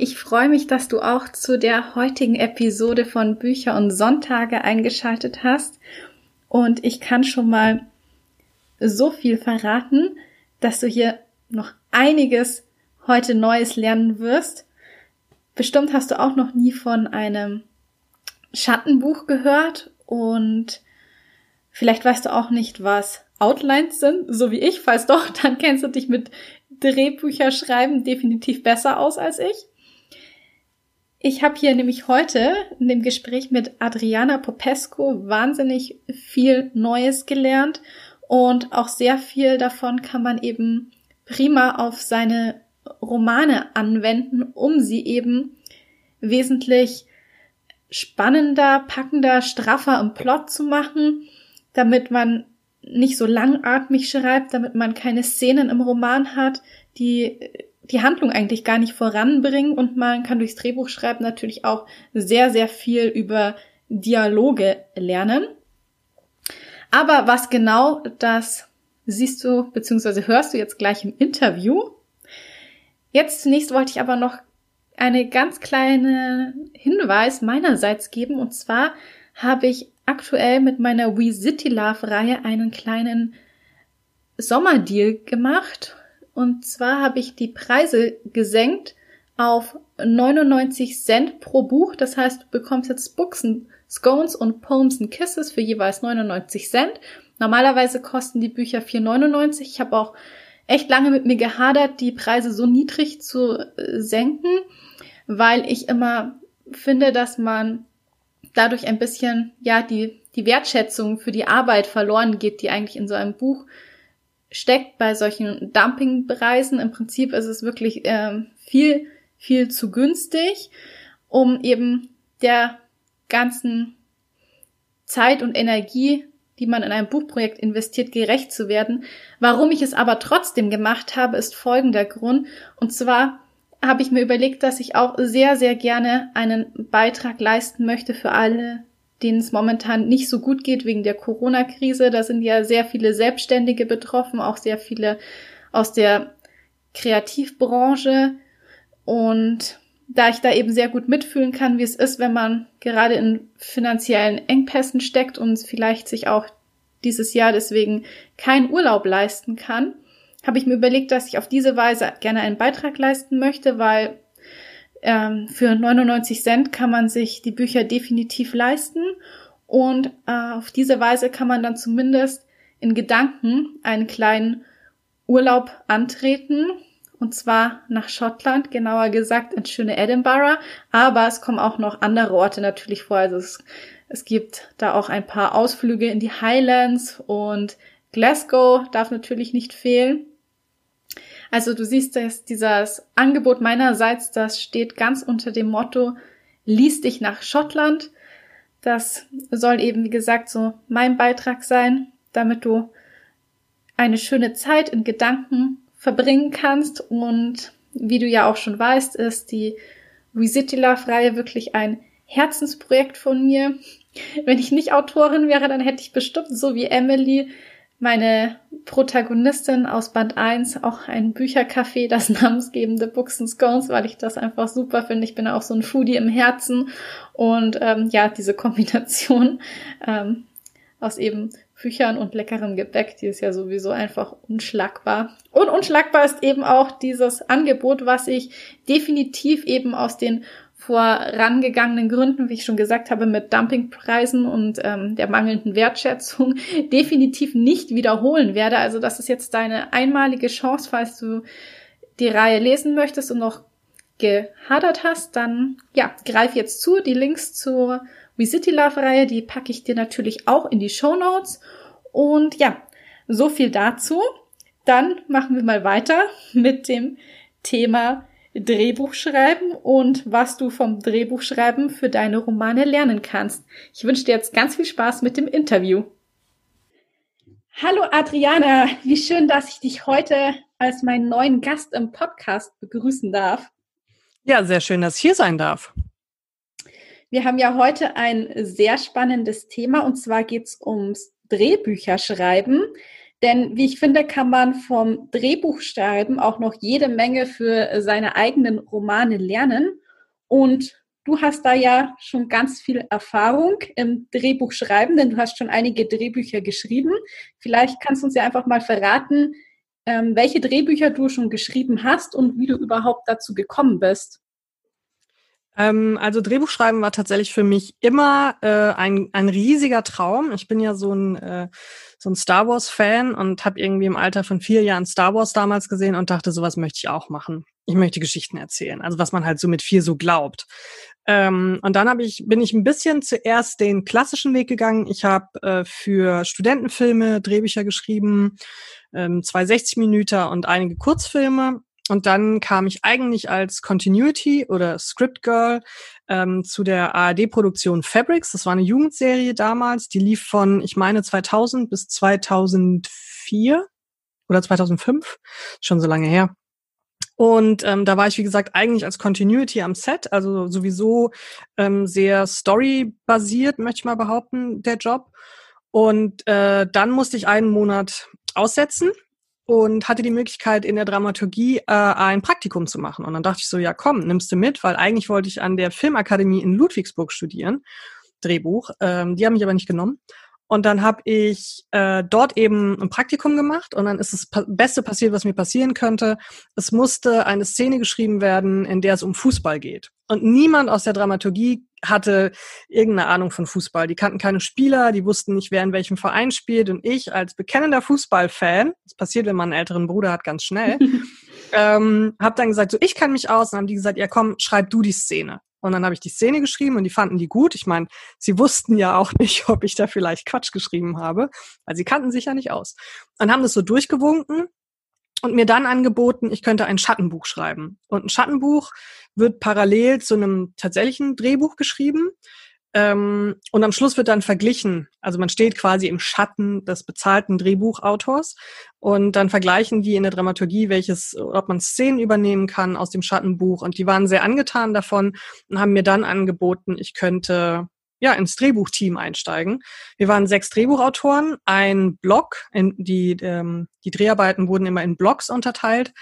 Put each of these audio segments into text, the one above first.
Ich freue mich, dass du auch zu der heutigen Episode von Bücher und Sonntage eingeschaltet hast. Und ich kann schon mal so viel verraten, dass du hier noch einiges heute Neues lernen wirst. Bestimmt hast du auch noch nie von einem Schattenbuch gehört und vielleicht weißt du auch nicht, was Outlines sind, so wie ich. Falls doch, dann kennst du dich mit Drehbücher schreiben definitiv besser aus als ich. Ich habe hier nämlich heute in dem Gespräch mit Adriana Popesco wahnsinnig viel Neues gelernt und auch sehr viel davon kann man eben prima auf seine Romane anwenden, um sie eben wesentlich spannender, packender, straffer im Plot zu machen, damit man nicht so langatmig schreibt, damit man keine Szenen im Roman hat, die die Handlung eigentlich gar nicht voranbringen und man kann durchs Drehbuch schreiben natürlich auch sehr, sehr viel über Dialoge lernen. Aber was genau, das siehst du bzw. hörst du jetzt gleich im Interview. Jetzt zunächst wollte ich aber noch eine ganz kleine Hinweis meinerseits geben und zwar habe ich aktuell mit meiner We City Love Reihe einen kleinen Sommerdeal gemacht. Und zwar habe ich die Preise gesenkt auf 99 Cent pro Buch. Das heißt, du bekommst jetzt Books and Scones und Poems and Kisses für jeweils 99 Cent. Normalerweise kosten die Bücher 4,99. Ich habe auch echt lange mit mir gehadert, die Preise so niedrig zu äh, senken, weil ich immer finde, dass man dadurch ein bisschen, ja, die, die Wertschätzung für die Arbeit verloren geht, die eigentlich in so einem Buch steckt bei solchen Dumpingpreisen. Im Prinzip ist es wirklich äh, viel, viel zu günstig, um eben der ganzen Zeit und Energie, die man in ein Buchprojekt investiert, gerecht zu werden. Warum ich es aber trotzdem gemacht habe, ist folgender Grund. Und zwar habe ich mir überlegt, dass ich auch sehr, sehr gerne einen Beitrag leisten möchte für alle, denen es momentan nicht so gut geht wegen der Corona-Krise. Da sind ja sehr viele Selbstständige betroffen, auch sehr viele aus der Kreativbranche. Und da ich da eben sehr gut mitfühlen kann, wie es ist, wenn man gerade in finanziellen Engpässen steckt und vielleicht sich auch dieses Jahr deswegen keinen Urlaub leisten kann, habe ich mir überlegt, dass ich auf diese Weise gerne einen Beitrag leisten möchte, weil ähm, für 99 Cent kann man sich die Bücher definitiv leisten. Und äh, auf diese Weise kann man dann zumindest in Gedanken einen kleinen Urlaub antreten. Und zwar nach Schottland, genauer gesagt ins schöne Edinburgh, aber es kommen auch noch andere Orte natürlich vor, also es, es gibt da auch ein paar Ausflüge in die Highlands und Glasgow darf natürlich nicht fehlen. Also du siehst, dass dieses Angebot meinerseits, das steht ganz unter dem Motto, lies dich nach Schottland. Das soll eben, wie gesagt, so mein Beitrag sein, damit du eine schöne Zeit in Gedanken verbringen kannst. Und wie du ja auch schon weißt, ist die Visitila-Reihe wirklich ein Herzensprojekt von mir. Wenn ich nicht Autorin wäre, dann hätte ich bestimmt so wie Emily meine Protagonistin aus Band 1 auch ein Büchercafé, das namensgebende Books and Scones, weil ich das einfach super finde. Ich bin auch so ein Foodie im Herzen und ähm, ja, diese Kombination ähm, aus eben Büchern und leckerem Gebäck, die ist ja sowieso einfach unschlagbar. Und unschlagbar ist eben auch dieses Angebot, was ich definitiv eben aus den vorangegangenen Gründen, wie ich schon gesagt habe, mit Dumpingpreisen und ähm, der mangelnden Wertschätzung definitiv nicht wiederholen werde. Also das ist jetzt deine einmalige Chance, falls du die Reihe lesen möchtest und noch gehadert hast, dann ja, greif jetzt zu. Die Links zur We City Love Reihe, die packe ich dir natürlich auch in die Show Notes. Und ja, so viel dazu. dann machen wir mal weiter mit dem Thema Drehbuchschreiben und was du vom Drehbuchschreiben für deine Romane lernen kannst. Ich wünsche dir jetzt ganz viel Spaß mit dem Interview. Hallo Adriana, wie schön, dass ich dich heute als meinen neuen Gast im Podcast begrüßen darf. Ja, sehr schön, dass ich hier sein darf. Wir haben ja heute ein sehr spannendes Thema und zwar geht es ums Drehbücherschreiben. Denn wie ich finde, kann man vom Drehbuchschreiben auch noch jede Menge für seine eigenen Romane lernen. Und du hast da ja schon ganz viel Erfahrung im Drehbuchschreiben, denn du hast schon einige Drehbücher geschrieben. Vielleicht kannst du uns ja einfach mal verraten, ähm, welche Drehbücher du schon geschrieben hast und wie du überhaupt dazu gekommen bist. Ähm, also Drehbuchschreiben war tatsächlich für mich immer äh, ein, ein riesiger Traum. Ich bin ja so ein, äh, so ein Star Wars-Fan und habe irgendwie im Alter von vier Jahren Star Wars damals gesehen und dachte, sowas möchte ich auch machen. Ich möchte Geschichten erzählen. Also was man halt so mit vier so glaubt. Ähm, und dann hab ich, bin ich ein bisschen zuerst den klassischen Weg gegangen. Ich habe äh, für Studentenfilme Drehbücher geschrieben, ähm, zwei 60 Minuten und einige Kurzfilme und dann kam ich eigentlich als Continuity oder Script Girl ähm, zu der ARD-Produktion Fabrics. Das war eine Jugendserie damals. Die lief von, ich meine, 2000 bis 2004 oder 2005. Schon so lange her. Und ähm, da war ich, wie gesagt, eigentlich als Continuity am Set, also sowieso ähm, sehr story-basiert, möchte ich mal behaupten, der Job. Und äh, dann musste ich einen Monat aussetzen und hatte die Möglichkeit, in der Dramaturgie äh, ein Praktikum zu machen. Und dann dachte ich so, ja komm, nimmst du mit, weil eigentlich wollte ich an der Filmakademie in Ludwigsburg studieren, Drehbuch. Ähm, die haben mich aber nicht genommen. Und dann habe ich äh, dort eben ein Praktikum gemacht und dann ist das pa Beste passiert, was mir passieren könnte. Es musste eine Szene geschrieben werden, in der es um Fußball geht. Und niemand aus der Dramaturgie hatte irgendeine Ahnung von Fußball. Die kannten keine Spieler, die wussten nicht, wer in welchem Verein spielt. Und ich als bekennender Fußballfan, das passiert, wenn man einen älteren Bruder hat, ganz schnell, ähm, habe dann gesagt, so ich kann mich aus. Und haben die gesagt, ja komm, schreib du die Szene. Und dann habe ich die Szene geschrieben und die fanden die gut. Ich meine, sie wussten ja auch nicht, ob ich da vielleicht Quatsch geschrieben habe, weil sie kannten sich ja nicht aus. Und haben das so durchgewunken und mir dann angeboten, ich könnte ein Schattenbuch schreiben. Und ein Schattenbuch wird parallel zu einem tatsächlichen Drehbuch geschrieben. Ähm, und am Schluss wird dann verglichen. Also man steht quasi im Schatten des bezahlten Drehbuchautors und dann vergleichen die in der Dramaturgie, welches, ob man Szenen übernehmen kann aus dem Schattenbuch. Und die waren sehr angetan davon und haben mir dann angeboten, ich könnte ja ins Drehbuchteam einsteigen. Wir waren sechs Drehbuchautoren, ein Blog, in, die ähm, die Dreharbeiten wurden immer in Blogs unterteilt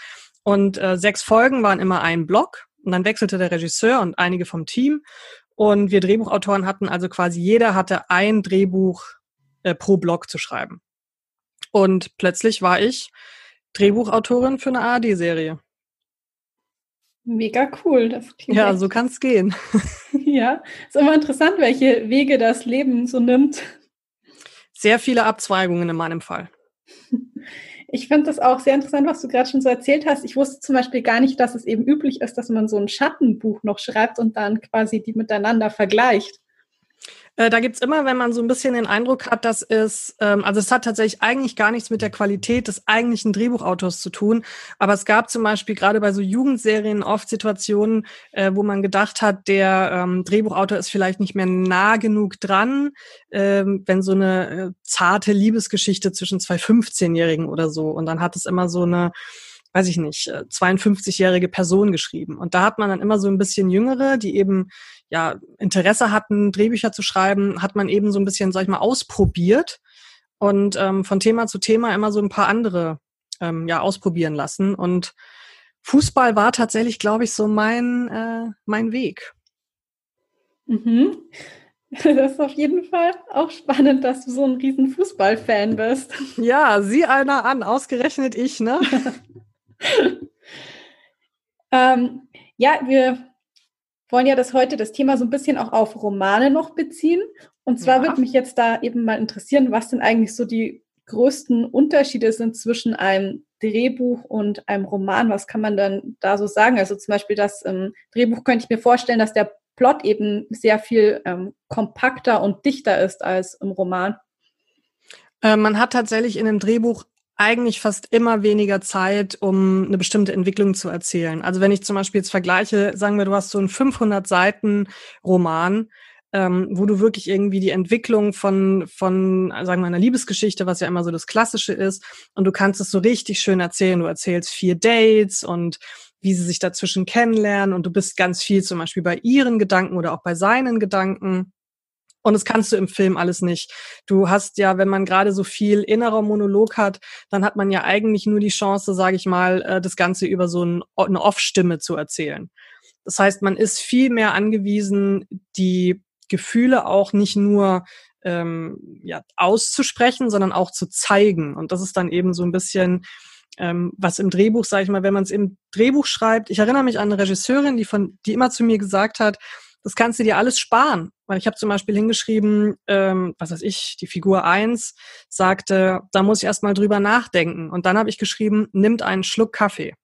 und äh, sechs Folgen waren immer ein Blog. Und dann wechselte der Regisseur und einige vom Team. Und wir Drehbuchautoren hatten also quasi jeder hatte ein Drehbuch äh, pro Blog zu schreiben. Und plötzlich war ich Drehbuchautorin für eine ARD-Serie. Mega cool. Das ja, so kann es gehen. ja, ist immer interessant, welche Wege das Leben so nimmt. Sehr viele Abzweigungen in meinem Fall. Ich finde das auch sehr interessant, was du gerade schon so erzählt hast. Ich wusste zum Beispiel gar nicht, dass es eben üblich ist, dass man so ein Schattenbuch noch schreibt und dann quasi die miteinander vergleicht. Äh, da gibt's immer, wenn man so ein bisschen den Eindruck hat, dass es, ähm, also es hat tatsächlich eigentlich gar nichts mit der Qualität des eigentlichen Drehbuchautors zu tun. Aber es gab zum Beispiel gerade bei so Jugendserien oft Situationen, äh, wo man gedacht hat, der ähm, Drehbuchautor ist vielleicht nicht mehr nah genug dran, ähm, wenn so eine äh, zarte Liebesgeschichte zwischen zwei 15-Jährigen oder so. Und dann hat es immer so eine weiß ich nicht, 52-jährige äh, Person geschrieben. Und da hat man dann immer so ein bisschen Jüngere, die eben ja, Interesse hatten, Drehbücher zu schreiben, hat man eben so ein bisschen, sag ich mal, ausprobiert und ähm, von Thema zu Thema immer so ein paar andere ähm, ja ausprobieren lassen. Und Fußball war tatsächlich, glaube ich, so mein, äh, mein Weg. Mhm. Das ist auf jeden Fall auch spannend, dass du so ein riesen Fußballfan bist. Ja, sieh einer an, ausgerechnet ich, ne? ähm, ja, wir wollen ja das heute das Thema so ein bisschen auch auf Romane noch beziehen. Und zwar ja. würde mich jetzt da eben mal interessieren, was denn eigentlich so die größten Unterschiede sind zwischen einem Drehbuch und einem Roman. Was kann man dann da so sagen? Also zum Beispiel das ähm, Drehbuch könnte ich mir vorstellen, dass der Plot eben sehr viel ähm, kompakter und dichter ist als im Roman. Äh, man hat tatsächlich in einem Drehbuch eigentlich fast immer weniger Zeit, um eine bestimmte Entwicklung zu erzählen. Also wenn ich zum Beispiel jetzt vergleiche, sagen wir, du hast so einen 500 Seiten Roman, ähm, wo du wirklich irgendwie die Entwicklung von, von, sagen wir, einer Liebesgeschichte, was ja immer so das Klassische ist, und du kannst es so richtig schön erzählen. Du erzählst vier Dates und wie sie sich dazwischen kennenlernen und du bist ganz viel zum Beispiel bei ihren Gedanken oder auch bei seinen Gedanken. Und das kannst du im Film alles nicht. Du hast ja, wenn man gerade so viel innerer Monolog hat, dann hat man ja eigentlich nur die Chance, sage ich mal, äh, das Ganze über so eine Off-Stimme zu erzählen. Das heißt, man ist viel mehr angewiesen, die Gefühle auch nicht nur ähm, ja, auszusprechen, sondern auch zu zeigen. Und das ist dann eben so ein bisschen ähm, was im Drehbuch, sage ich mal, wenn man es im Drehbuch schreibt. Ich erinnere mich an eine Regisseurin, die von, die immer zu mir gesagt hat, das kannst du dir alles sparen. Weil ich habe zum Beispiel hingeschrieben, ähm, was weiß ich, die Figur eins sagte, da muss ich erst mal drüber nachdenken. Und dann habe ich geschrieben, nimmt einen Schluck Kaffee.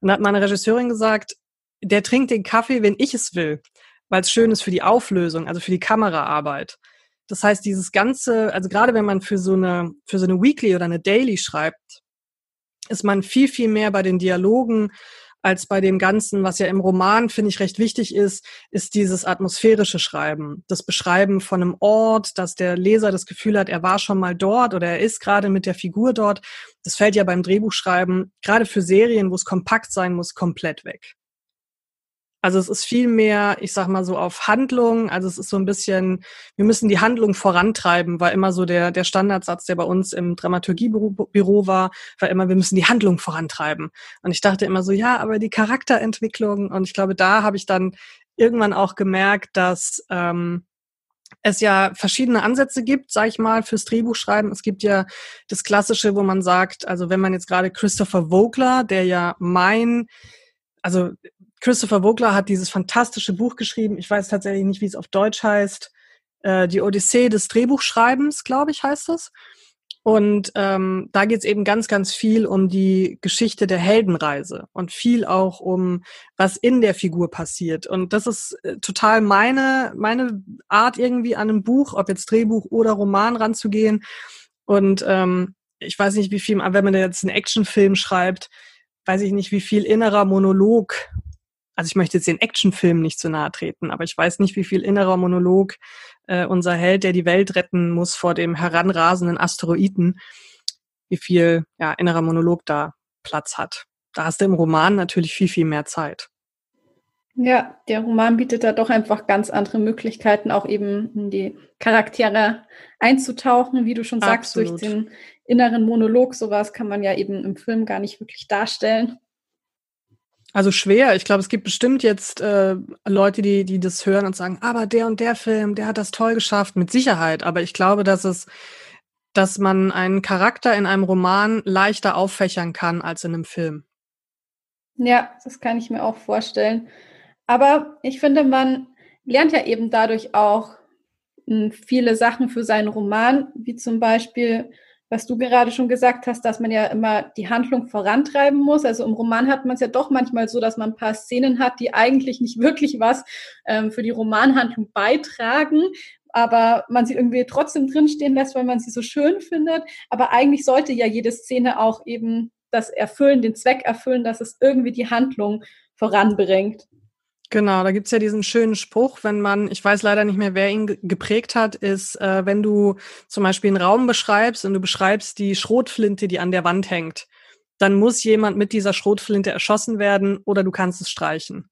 Und dann hat meine Regisseurin gesagt, der trinkt den Kaffee, wenn ich es will, weil es schön ist für die Auflösung, also für die Kameraarbeit. Das heißt, dieses ganze, also gerade wenn man für so eine, für so eine Weekly oder eine Daily schreibt, ist man viel, viel mehr bei den Dialogen als bei dem Ganzen, was ja im Roman, finde ich, recht wichtig ist, ist dieses atmosphärische Schreiben. Das Beschreiben von einem Ort, dass der Leser das Gefühl hat, er war schon mal dort oder er ist gerade mit der Figur dort. Das fällt ja beim Drehbuchschreiben, gerade für Serien, wo es kompakt sein muss, komplett weg. Also es ist viel mehr, ich sag mal so auf Handlung. Also es ist so ein bisschen, wir müssen die Handlung vorantreiben, war immer so der, der Standardsatz, der bei uns im Dramaturgiebüro war, war immer, wir müssen die Handlung vorantreiben. Und ich dachte immer so, ja, aber die Charakterentwicklung. Und ich glaube, da habe ich dann irgendwann auch gemerkt, dass ähm, es ja verschiedene Ansätze gibt, sag ich mal, fürs Drehbuchschreiben. Es gibt ja das Klassische, wo man sagt, also wenn man jetzt gerade Christopher Vogler, der ja mein also Christopher Vogler hat dieses fantastische Buch geschrieben. Ich weiß tatsächlich nicht, wie es auf Deutsch heißt. Äh, die Odyssee des Drehbuchschreibens, glaube ich, heißt es. Und ähm, da geht es eben ganz, ganz viel um die Geschichte der Heldenreise und viel auch um, was in der Figur passiert. Und das ist äh, total meine, meine Art irgendwie an einem Buch, ob jetzt Drehbuch oder Roman ranzugehen. Und ähm, ich weiß nicht, wie viel, wenn man jetzt einen Actionfilm schreibt, weiß ich nicht, wie viel innerer Monolog also ich möchte jetzt den Actionfilm nicht zu nahe treten, aber ich weiß nicht, wie viel innerer Monolog äh, unser Held, der die Welt retten muss vor dem heranrasenden Asteroiden, wie viel ja, innerer Monolog da Platz hat. Da hast du im Roman natürlich viel, viel mehr Zeit. Ja, der Roman bietet da doch einfach ganz andere Möglichkeiten, auch eben in die Charaktere einzutauchen, wie du schon sagst, Absolut. durch den inneren Monolog. Sowas kann man ja eben im Film gar nicht wirklich darstellen. Also schwer. Ich glaube, es gibt bestimmt jetzt äh, Leute, die, die das hören und sagen, aber der und der Film, der hat das toll geschafft, mit Sicherheit. Aber ich glaube, dass es, dass man einen Charakter in einem Roman leichter auffächern kann als in einem Film. Ja, das kann ich mir auch vorstellen. Aber ich finde, man lernt ja eben dadurch auch hm, viele Sachen für seinen Roman, wie zum Beispiel was du gerade schon gesagt hast, dass man ja immer die Handlung vorantreiben muss. Also im Roman hat man es ja doch manchmal so, dass man ein paar Szenen hat, die eigentlich nicht wirklich was ähm, für die Romanhandlung beitragen, aber man sie irgendwie trotzdem drinstehen lässt, weil man sie so schön findet. Aber eigentlich sollte ja jede Szene auch eben das erfüllen, den Zweck erfüllen, dass es irgendwie die Handlung voranbringt. Genau, da gibt's ja diesen schönen Spruch, wenn man, ich weiß leider nicht mehr, wer ihn geprägt hat, ist, äh, wenn du zum Beispiel einen Raum beschreibst und du beschreibst die Schrotflinte, die an der Wand hängt, dann muss jemand mit dieser Schrotflinte erschossen werden oder du kannst es streichen.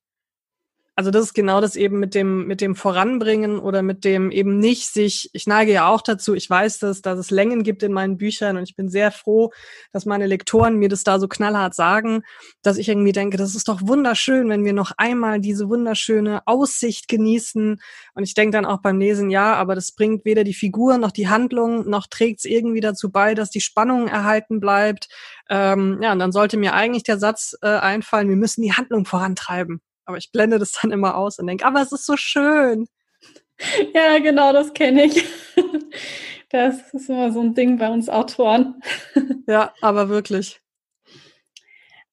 Also das ist genau das eben mit dem, mit dem Voranbringen oder mit dem eben nicht sich, ich neige ja auch dazu, ich weiß das, dass es Längen gibt in meinen Büchern und ich bin sehr froh, dass meine Lektoren mir das da so knallhart sagen, dass ich irgendwie denke, das ist doch wunderschön, wenn wir noch einmal diese wunderschöne Aussicht genießen. Und ich denke dann auch beim Lesen, ja, aber das bringt weder die Figur noch die Handlung, noch trägt es irgendwie dazu bei, dass die Spannung erhalten bleibt. Ähm, ja, und dann sollte mir eigentlich der Satz äh, einfallen, wir müssen die Handlung vorantreiben. Aber ich blende das dann immer aus und denke, aber es ist so schön. Ja, genau, das kenne ich. Das ist immer so ein Ding bei uns Autoren. Ja, aber wirklich.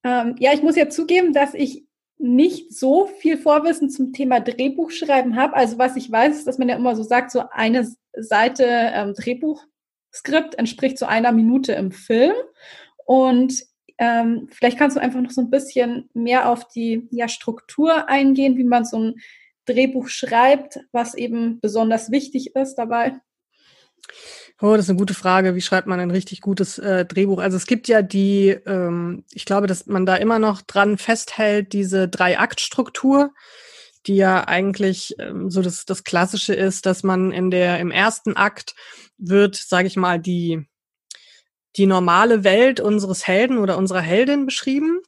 Ähm, ja, ich muss ja zugeben, dass ich nicht so viel Vorwissen zum Thema Drehbuchschreiben habe. Also was ich weiß, ist, dass man ja immer so sagt, so eine Seite ähm, Drehbuch Skript entspricht so einer Minute im Film. Und ähm, vielleicht kannst du einfach noch so ein bisschen mehr auf die ja, Struktur eingehen, wie man so ein Drehbuch schreibt, was eben besonders wichtig ist dabei. Oh, das ist eine gute Frage. Wie schreibt man ein richtig gutes äh, Drehbuch? Also es gibt ja die, ähm, ich glaube, dass man da immer noch dran festhält, diese Drei-Akt-Struktur, die ja eigentlich ähm, so das, das Klassische ist, dass man in der im ersten Akt wird, sage ich mal, die die normale Welt unseres Helden oder unserer Heldin beschrieben.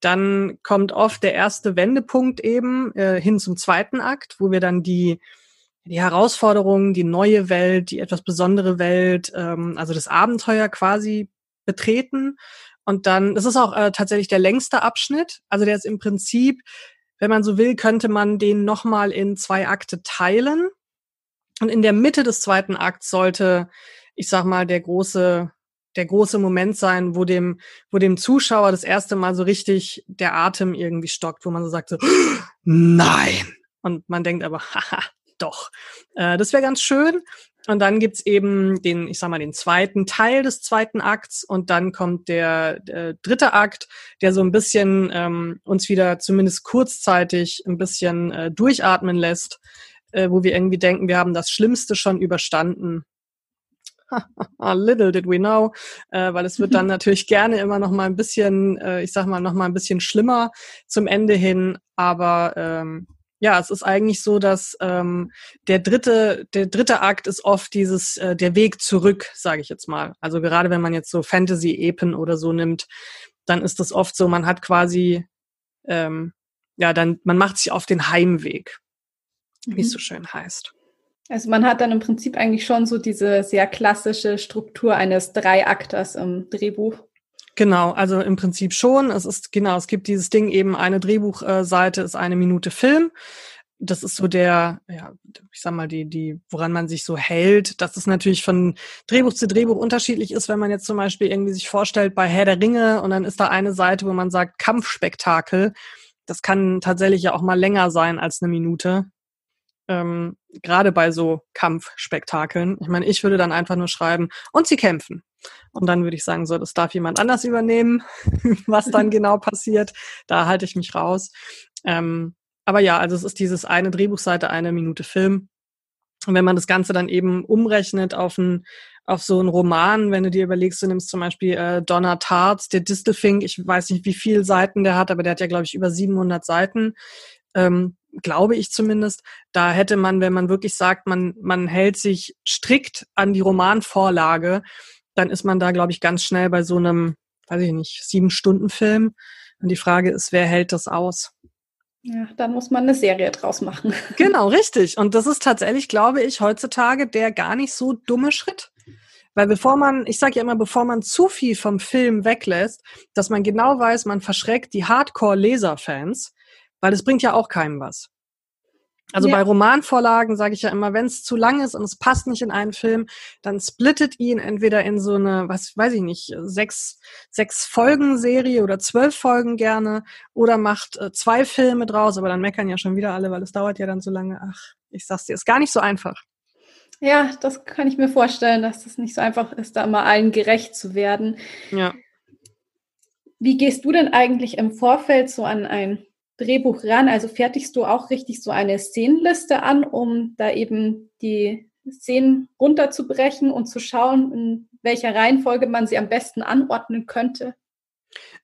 Dann kommt oft der erste Wendepunkt eben äh, hin zum zweiten Akt, wo wir dann die die Herausforderungen, die neue Welt, die etwas besondere Welt, ähm, also das Abenteuer quasi betreten. Und dann, das ist auch äh, tatsächlich der längste Abschnitt. Also der ist im Prinzip, wenn man so will, könnte man den nochmal in zwei Akte teilen. Und in der Mitte des zweiten Akts sollte, ich sag mal, der große, der große Moment sein, wo dem, wo dem Zuschauer das erste Mal so richtig der Atem irgendwie stockt, wo man so sagt so, nein! Und man denkt aber, haha, doch. Äh, das wäre ganz schön. Und dann gibt's eben den, ich sag mal, den zweiten Teil des zweiten Akts und dann kommt der, der dritte Akt, der so ein bisschen ähm, uns wieder zumindest kurzzeitig ein bisschen äh, durchatmen lässt, äh, wo wir irgendwie denken, wir haben das Schlimmste schon überstanden. Little did we know, äh, weil es wird dann natürlich gerne immer noch mal ein bisschen, äh, ich sag mal, noch mal ein bisschen schlimmer zum Ende hin, aber ähm, ja, es ist eigentlich so, dass ähm, der dritte, der dritte Akt ist oft dieses äh, der Weg zurück, sage ich jetzt mal. Also gerade wenn man jetzt so Fantasy-Epen oder so nimmt, dann ist das oft so, man hat quasi ähm, ja, dann man macht sich auf den Heimweg, mhm. wie es mhm. so schön heißt. Also man hat dann im Prinzip eigentlich schon so diese sehr klassische Struktur eines Dreiakters im Drehbuch. Genau, also im Prinzip schon. Es ist genau, es gibt dieses Ding eben eine Drehbuchseite ist eine Minute Film. Das ist so der, ja, ich sag mal die die, woran man sich so hält. Dass es natürlich von Drehbuch zu Drehbuch unterschiedlich ist, wenn man jetzt zum Beispiel irgendwie sich vorstellt bei Herr der Ringe und dann ist da eine Seite, wo man sagt Kampfspektakel. Das kann tatsächlich ja auch mal länger sein als eine Minute. Ähm, Gerade bei so Kampfspektakeln. Ich meine, ich würde dann einfach nur schreiben und sie kämpfen. Und dann würde ich sagen, so, das darf jemand anders übernehmen, was dann genau passiert. Da halte ich mich raus. Ähm, aber ja, also es ist dieses eine Drehbuchseite, eine Minute Film. Und wenn man das Ganze dann eben umrechnet auf ein, auf so einen Roman, wenn du dir überlegst, du nimmst zum Beispiel äh, Donna Tarts, der Distelfink, ich weiß nicht, wie viele Seiten der hat, aber der hat ja, glaube ich, über 700 Seiten, ähm, glaube ich zumindest. Da hätte man, wenn man wirklich sagt, man, man hält sich strikt an die Romanvorlage, dann ist man da, glaube ich, ganz schnell bei so einem, weiß ich nicht, sieben Stunden Film. Und die Frage ist, wer hält das aus? Ja, dann muss man eine Serie draus machen. Genau, richtig. Und das ist tatsächlich, glaube ich, heutzutage der gar nicht so dumme Schritt. Weil bevor man, ich sage ja immer, bevor man zu viel vom Film weglässt, dass man genau weiß, man verschreckt die Hardcore-Leser-Fans, weil das bringt ja auch keinem was. Also ja. bei Romanvorlagen sage ich ja immer, wenn es zu lang ist und es passt nicht in einen Film, dann splittet ihn entweder in so eine, was weiß ich nicht, sechs, sechs Folgen Serie oder zwölf Folgen gerne oder macht äh, zwei Filme draus, aber dann meckern ja schon wieder alle, weil es dauert ja dann so lange. Ach, ich sag's dir, ist gar nicht so einfach. Ja, das kann ich mir vorstellen, dass das nicht so einfach ist, da immer allen gerecht zu werden. Ja. Wie gehst du denn eigentlich im Vorfeld so an ein Drehbuch ran? Also fertigst du auch richtig so eine Szenenliste an, um da eben die Szenen runterzubrechen und zu schauen, in welcher Reihenfolge man sie am besten anordnen könnte?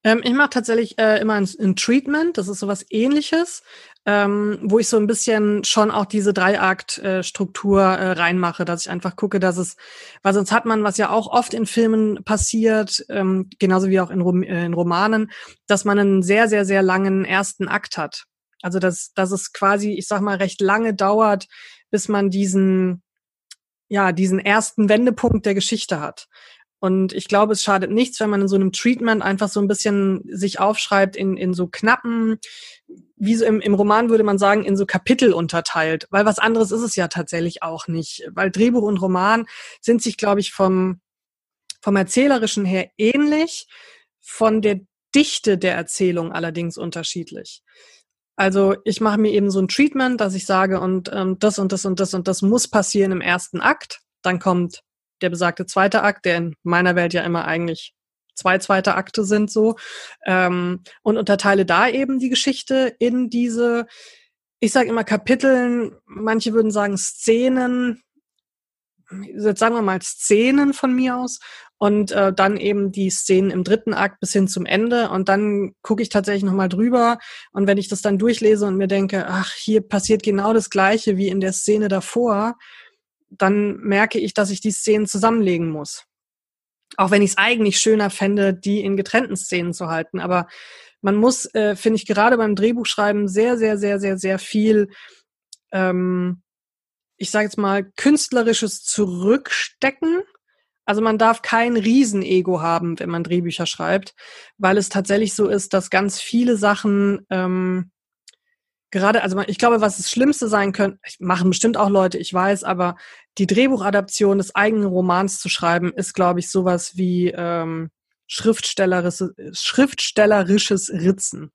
Ähm, ich mache tatsächlich äh, immer ein, ein, Treatment, das ist sowas ähnliches, ähm, wo ich so ein bisschen schon auch diese Dreiakt-Struktur äh, reinmache, dass ich einfach gucke, dass es, weil sonst hat man, was ja auch oft in Filmen passiert, ähm, genauso wie auch in, Rom äh, in Romanen, dass man einen sehr, sehr, sehr langen ersten Akt hat. Also dass, dass es quasi, ich sag mal, recht lange dauert, bis man diesen, ja, diesen ersten Wendepunkt der Geschichte hat. Und ich glaube, es schadet nichts, wenn man in so einem Treatment einfach so ein bisschen sich aufschreibt in, in so knappen, wie so im, im Roman würde man sagen, in so Kapitel unterteilt. Weil was anderes ist es ja tatsächlich auch nicht. Weil Drehbuch und Roman sind sich, glaube ich, vom, vom Erzählerischen her ähnlich, von der Dichte der Erzählung allerdings unterschiedlich. Also ich mache mir eben so ein Treatment, dass ich sage, und ähm, das und das und das und das muss passieren im ersten Akt. Dann kommt der besagte zweite Akt, der in meiner Welt ja immer eigentlich zwei zweite Akte sind so ähm, und unterteile da eben die Geschichte in diese, ich sage immer Kapiteln, manche würden sagen Szenen, jetzt sagen wir mal Szenen von mir aus und äh, dann eben die Szenen im dritten Akt bis hin zum Ende und dann gucke ich tatsächlich nochmal drüber und wenn ich das dann durchlese und mir denke, ach, hier passiert genau das gleiche wie in der Szene davor, dann merke ich, dass ich die Szenen zusammenlegen muss. Auch wenn ich es eigentlich schöner fände, die in getrennten Szenen zu halten. Aber man muss, äh, finde ich, gerade beim Drehbuchschreiben sehr, sehr, sehr, sehr, sehr viel, ähm, ich sage jetzt mal, künstlerisches zurückstecken. Also man darf kein Riesenego haben, wenn man Drehbücher schreibt, weil es tatsächlich so ist, dass ganz viele Sachen ähm, gerade, also ich glaube, was das Schlimmste sein könnte, machen bestimmt auch Leute, ich weiß, aber die Drehbuchadaption des eigenen Romans zu schreiben, ist, glaube ich, sowas wie ähm, schriftstellerisches, schriftstellerisches Ritzen.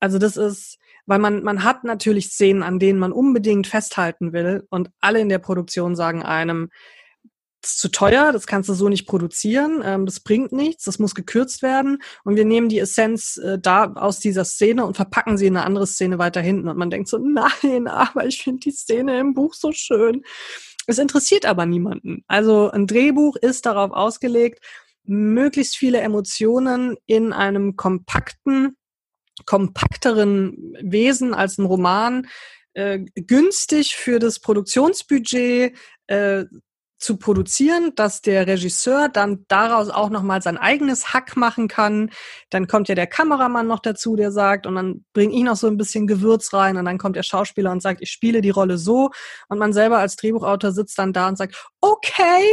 Also das ist, weil man, man hat natürlich Szenen, an denen man unbedingt festhalten will und alle in der Produktion sagen einem, ist zu teuer, das kannst du so nicht produzieren, ähm, das bringt nichts, das muss gekürzt werden und wir nehmen die Essenz äh, da aus dieser Szene und verpacken sie in eine andere Szene weiter hinten und man denkt so, nein, aber ich finde die Szene im Buch so schön. Es interessiert aber niemanden. Also ein Drehbuch ist darauf ausgelegt, möglichst viele Emotionen in einem kompakten, kompakteren Wesen als ein Roman äh, günstig für das Produktionsbudget äh, zu produzieren, dass der Regisseur dann daraus auch nochmal sein eigenes Hack machen kann. Dann kommt ja der Kameramann noch dazu, der sagt, und dann bringe ich noch so ein bisschen Gewürz rein und dann kommt der Schauspieler und sagt, ich spiele die Rolle so. Und man selber als Drehbuchautor sitzt dann da und sagt, okay,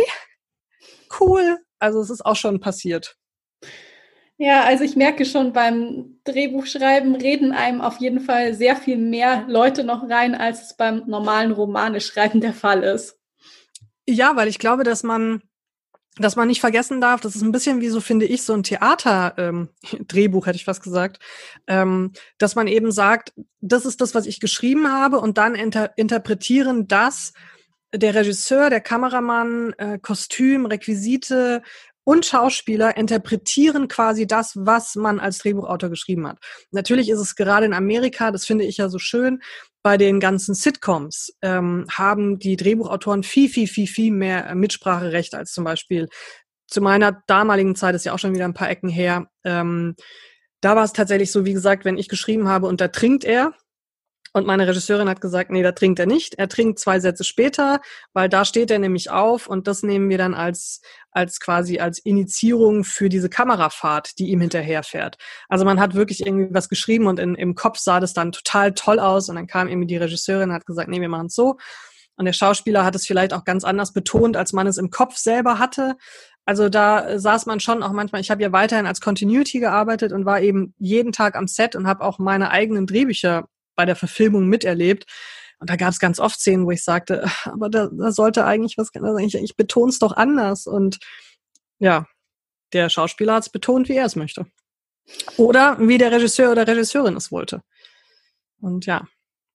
cool. Also es ist auch schon passiert. Ja, also ich merke schon beim Drehbuchschreiben reden einem auf jeden Fall sehr viel mehr Leute noch rein, als es beim normalen Romaneschreiben der Fall ist. Ja, weil ich glaube, dass man dass man nicht vergessen darf, das ist ein bisschen wie so, finde ich, so ein Theater-Drehbuch, ähm, hätte ich fast gesagt, ähm, dass man eben sagt, das ist das, was ich geschrieben habe und dann inter interpretieren das der Regisseur, der Kameramann, äh, Kostüm, Requisite, und Schauspieler interpretieren quasi das, was man als Drehbuchautor geschrieben hat. Natürlich ist es gerade in Amerika, das finde ich ja so schön, bei den ganzen Sitcoms ähm, haben die Drehbuchautoren viel, viel, viel, viel mehr Mitspracherecht als zum Beispiel zu meiner damaligen Zeit, ist ja auch schon wieder ein paar Ecken her. Ähm, da war es tatsächlich so, wie gesagt, wenn ich geschrieben habe und da trinkt er, und meine Regisseurin hat gesagt, nee, da trinkt er nicht. Er trinkt zwei Sätze später, weil da steht er nämlich auf und das nehmen wir dann als, als quasi als Initiierung für diese Kamerafahrt, die ihm hinterherfährt. Also man hat wirklich irgendwie was geschrieben und in, im Kopf sah das dann total toll aus und dann kam irgendwie die Regisseurin und hat gesagt, nee, wir machen es so. Und der Schauspieler hat es vielleicht auch ganz anders betont, als man es im Kopf selber hatte. Also da saß man schon auch manchmal, ich habe ja weiterhin als Continuity gearbeitet und war eben jeden Tag am Set und habe auch meine eigenen Drehbücher bei der Verfilmung miterlebt. Und da gab es ganz oft Szenen, wo ich sagte, aber da, da sollte eigentlich was, also ich, ich betone es doch anders. Und ja, der Schauspieler hat es betont, wie er es möchte. Oder wie der Regisseur oder Regisseurin es wollte. Und ja,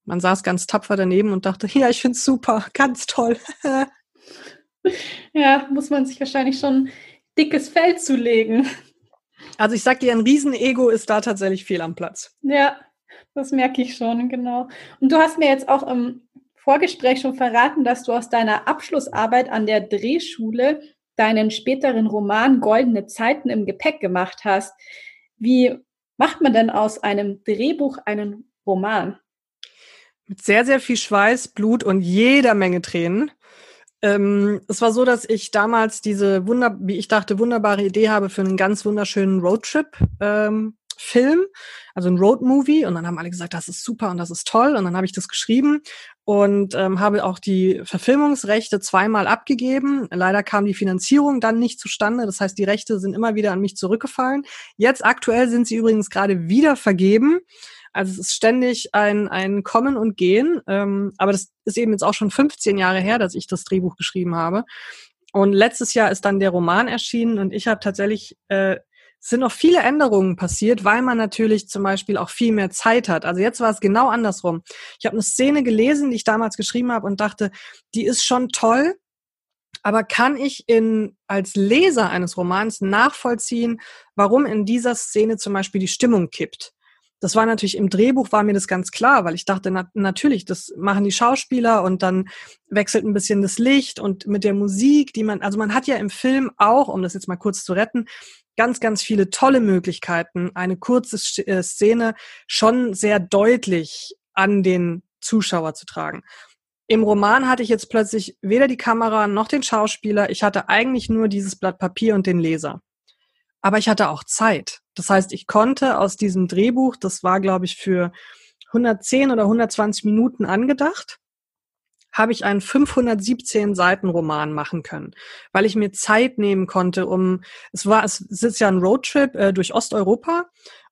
man saß ganz tapfer daneben und dachte, ja, ich finde es super, ganz toll. ja, muss man sich wahrscheinlich schon dickes Fell zulegen. Also ich sag dir, ein Riesenego ist da tatsächlich fehl am Platz. Ja, das merke ich schon, genau. Und du hast mir jetzt auch im Vorgespräch schon verraten, dass du aus deiner Abschlussarbeit an der Drehschule deinen späteren Roman Goldene Zeiten im Gepäck gemacht hast. Wie macht man denn aus einem Drehbuch einen Roman? Mit sehr, sehr viel Schweiß, Blut und jeder Menge Tränen. Ähm, es war so, dass ich damals diese wunder, wie ich dachte, wunderbare Idee habe für einen ganz wunderschönen Roadtrip ähm, Film, also ein Road-Movie. Und dann haben alle gesagt, das ist super und das ist toll. Und dann habe ich das geschrieben und ähm, habe auch die Verfilmungsrechte zweimal abgegeben. Leider kam die Finanzierung dann nicht zustande. Das heißt, die Rechte sind immer wieder an mich zurückgefallen. Jetzt aktuell sind sie übrigens gerade wieder vergeben. Also es ist ständig ein, ein Kommen und Gehen. Ähm, aber das ist eben jetzt auch schon 15 Jahre her, dass ich das Drehbuch geschrieben habe. Und letztes Jahr ist dann der Roman erschienen und ich habe tatsächlich äh, sind noch viele Änderungen passiert, weil man natürlich zum Beispiel auch viel mehr Zeit hat. Also jetzt war es genau andersrum. Ich habe eine Szene gelesen, die ich damals geschrieben habe und dachte, die ist schon toll, aber kann ich in, als Leser eines Romans nachvollziehen, warum in dieser Szene zum Beispiel die Stimmung kippt? Das war natürlich im Drehbuch war mir das ganz klar, weil ich dachte, na, natürlich, das machen die Schauspieler und dann wechselt ein bisschen das Licht und mit der Musik, die man, also man hat ja im Film auch, um das jetzt mal kurz zu retten, ganz, ganz viele tolle Möglichkeiten, eine kurze äh, Szene schon sehr deutlich an den Zuschauer zu tragen. Im Roman hatte ich jetzt plötzlich weder die Kamera noch den Schauspieler. Ich hatte eigentlich nur dieses Blatt Papier und den Leser. Aber ich hatte auch Zeit. Das heißt, ich konnte aus diesem Drehbuch, das war, glaube ich, für 110 oder 120 Minuten angedacht, habe ich einen 517 Seiten Roman machen können, weil ich mir Zeit nehmen konnte, um es war es ist ja ein Roadtrip äh, durch Osteuropa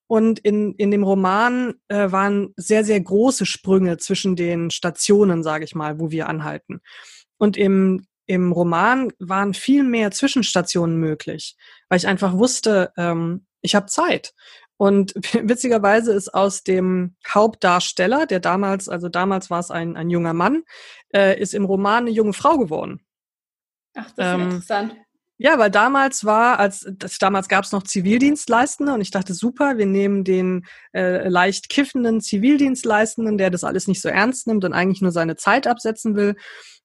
und in, in dem Roman äh, waren sehr, sehr große Sprünge zwischen den Stationen, sage ich mal, wo wir anhalten. Und im, im Roman waren viel mehr Zwischenstationen möglich, weil ich einfach wusste, ähm, ich habe Zeit. Und witzigerweise ist aus dem Hauptdarsteller, der damals, also damals war es ein, ein junger Mann, äh, ist im Roman eine junge Frau geworden. Ach, das ist ähm, interessant. Ja, weil damals war, als das, damals gab es noch Zivildienstleistende und ich dachte, super, wir nehmen den äh, leicht kiffenden Zivildienstleistenden, der das alles nicht so ernst nimmt und eigentlich nur seine Zeit absetzen will.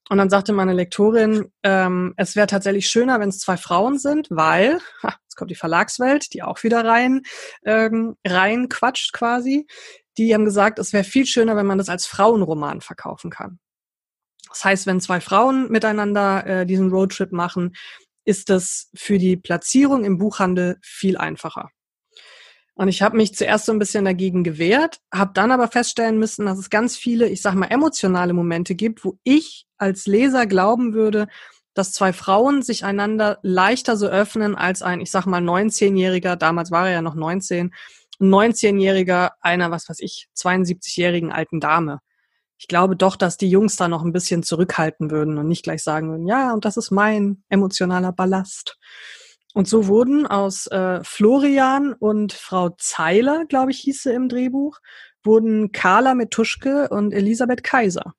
Und dann sagte meine Lektorin, ähm, es wäre tatsächlich schöner, wenn es zwei Frauen sind, weil, ha, jetzt kommt die Verlagswelt, die auch wieder rein, ähm, rein quatscht quasi. Die haben gesagt, es wäre viel schöner, wenn man das als Frauenroman verkaufen kann. Das heißt, wenn zwei Frauen miteinander äh, diesen Roadtrip machen, ist das für die Platzierung im Buchhandel viel einfacher. Und ich habe mich zuerst so ein bisschen dagegen gewehrt, habe dann aber feststellen müssen, dass es ganz viele, ich sag mal, emotionale Momente gibt, wo ich als Leser glauben würde, dass zwei Frauen sich einander leichter so öffnen als ein, ich sag mal, 19-Jähriger, damals war er ja noch 19, ein 19-Jähriger einer, was weiß ich, 72-jährigen alten Dame ich glaube doch, dass die Jungs da noch ein bisschen zurückhalten würden und nicht gleich sagen würden, ja, und das ist mein emotionaler Ballast. Und so wurden aus äh, Florian und Frau Zeiler, glaube ich, hieß sie im Drehbuch, wurden Carla Metuschke und Elisabeth Kaiser.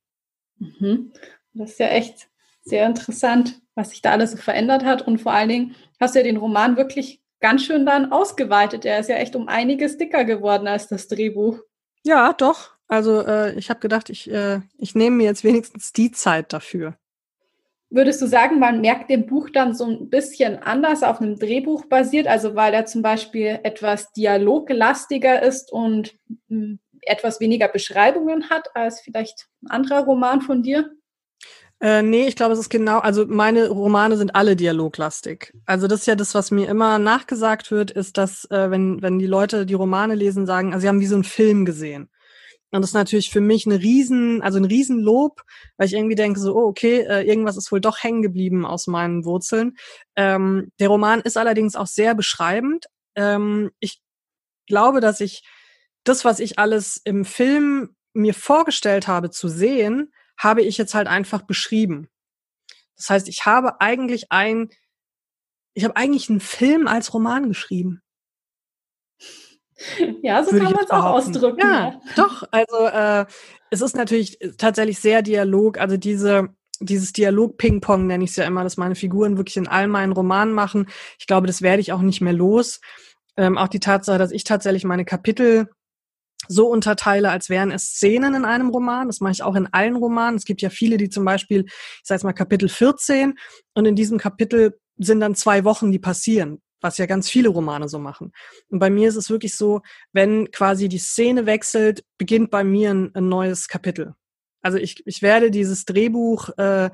Mhm. Das ist ja echt sehr interessant, was sich da alles so verändert hat. Und vor allen Dingen hast du ja den Roman wirklich ganz schön dann ausgeweitet. Er ist ja echt um einiges dicker geworden als das Drehbuch. Ja, doch. Also äh, ich habe gedacht, ich, äh, ich nehme mir jetzt wenigstens die Zeit dafür. Würdest du sagen, man merkt dem Buch dann so ein bisschen anders auf einem Drehbuch basiert, also weil er zum Beispiel etwas dialoglastiger ist und hm, etwas weniger Beschreibungen hat als vielleicht ein anderer Roman von dir? Äh, nee, ich glaube, es ist genau, also meine Romane sind alle dialoglastig. Also das ist ja das, was mir immer nachgesagt wird, ist, dass äh, wenn, wenn die Leute die Romane lesen, sagen, also sie haben wie so einen Film gesehen. Und das ist natürlich für mich ein riesen, also ein Riesenlob, weil ich irgendwie denke so, oh, okay, äh, irgendwas ist wohl doch hängen geblieben aus meinen Wurzeln. Ähm, der Roman ist allerdings auch sehr beschreibend. Ähm, ich glaube, dass ich das, was ich alles im Film mir vorgestellt habe zu sehen, habe ich jetzt halt einfach beschrieben. Das heißt, ich habe eigentlich ein, ich habe eigentlich einen Film als Roman geschrieben. Ja, so kann man es auch ausdrücken. Ja, doch. Also äh, es ist natürlich tatsächlich sehr Dialog. Also diese dieses Dialog-Ping-Pong nenne ich es ja immer, dass meine Figuren wirklich in all meinen Romanen machen. Ich glaube, das werde ich auch nicht mehr los. Ähm, auch die Tatsache, dass ich tatsächlich meine Kapitel so unterteile, als wären es Szenen in einem Roman. Das mache ich auch in allen Romanen. Es gibt ja viele, die zum Beispiel, ich sage jetzt mal Kapitel 14 und in diesem Kapitel sind dann zwei Wochen, die passieren was ja ganz viele Romane so machen. Und bei mir ist es wirklich so, wenn quasi die Szene wechselt, beginnt bei mir ein, ein neues Kapitel. Also ich, ich werde dieses Drehbuch, äh,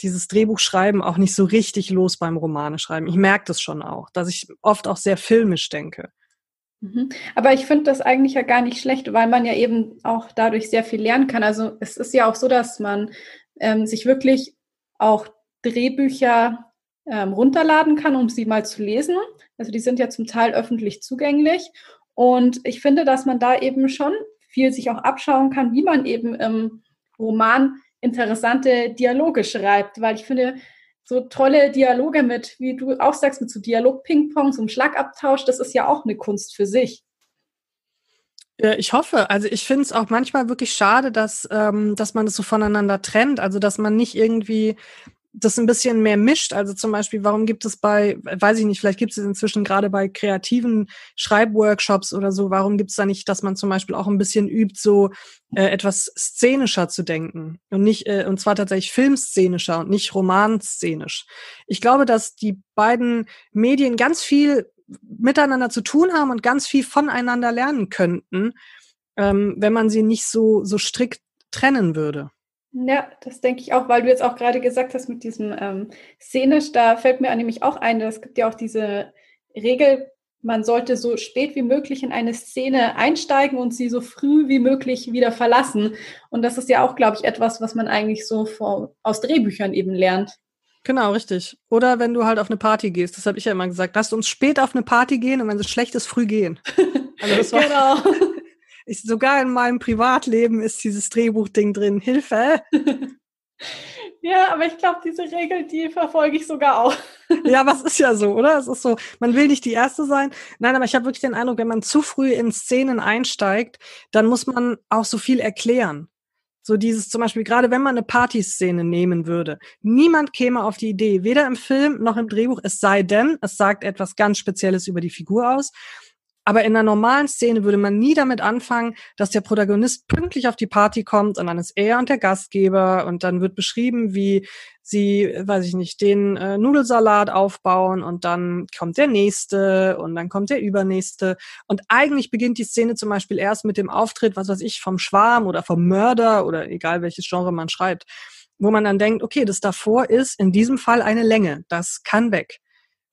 dieses Drehbuch schreiben auch nicht so richtig los beim Romane schreiben. Ich merke das schon auch, dass ich oft auch sehr filmisch denke. Mhm. Aber ich finde das eigentlich ja gar nicht schlecht, weil man ja eben auch dadurch sehr viel lernen kann. Also es ist ja auch so, dass man ähm, sich wirklich auch Drehbücher ähm, runterladen kann, um sie mal zu lesen. Also die sind ja zum Teil öffentlich zugänglich. Und ich finde, dass man da eben schon viel sich auch abschauen kann, wie man eben im Roman interessante Dialoge schreibt, weil ich finde, so tolle Dialoge mit, wie du auch sagst, mit so Dialog-Ping-Pong, so einem Schlagabtausch, das ist ja auch eine Kunst für sich. Ich hoffe. Also ich finde es auch manchmal wirklich schade, dass, ähm, dass man es das so voneinander trennt. Also dass man nicht irgendwie das ein bisschen mehr mischt. Also zum Beispiel, warum gibt es bei, weiß ich nicht, vielleicht gibt es inzwischen gerade bei kreativen Schreibworkshops oder so, warum gibt es da nicht, dass man zum Beispiel auch ein bisschen übt, so äh, etwas szenischer zu denken und nicht, äh, und zwar tatsächlich filmszenischer und nicht romanszenisch. Ich glaube, dass die beiden Medien ganz viel miteinander zu tun haben und ganz viel voneinander lernen könnten, ähm, wenn man sie nicht so, so strikt trennen würde. Ja, das denke ich auch, weil du jetzt auch gerade gesagt hast mit diesem ähm, Szenisch, da fällt mir nämlich auch ein, es gibt ja auch diese Regel, man sollte so spät wie möglich in eine Szene einsteigen und sie so früh wie möglich wieder verlassen. Und das ist ja auch, glaube ich, etwas, was man eigentlich so vor, aus Drehbüchern eben lernt. Genau, richtig. Oder wenn du halt auf eine Party gehst, das habe ich ja immer gesagt, lasst uns spät auf eine Party gehen und wenn es schlecht ist, früh gehen. Also das war, genau. Ich, sogar in meinem Privatleben ist dieses Drehbuchding drin. Hilfe! Ja, aber ich glaube, diese Regel, die verfolge ich sogar auch. Ja, was ist ja so, oder? Es ist so, man will nicht die Erste sein. Nein, aber ich habe wirklich den Eindruck, wenn man zu früh in Szenen einsteigt, dann muss man auch so viel erklären. So dieses zum Beispiel, gerade wenn man eine Partyszene nehmen würde, niemand käme auf die Idee, weder im Film noch im Drehbuch, es sei denn, es sagt etwas ganz Spezielles über die Figur aus. Aber in einer normalen Szene würde man nie damit anfangen, dass der Protagonist pünktlich auf die Party kommt und dann ist er und der Gastgeber und dann wird beschrieben, wie sie, weiß ich nicht, den äh, Nudelsalat aufbauen und dann kommt der nächste und dann kommt der übernächste. Und eigentlich beginnt die Szene zum Beispiel erst mit dem Auftritt, was weiß ich, vom Schwarm oder vom Mörder oder egal welches Genre man schreibt, wo man dann denkt, okay, das davor ist in diesem Fall eine Länge, das kann weg.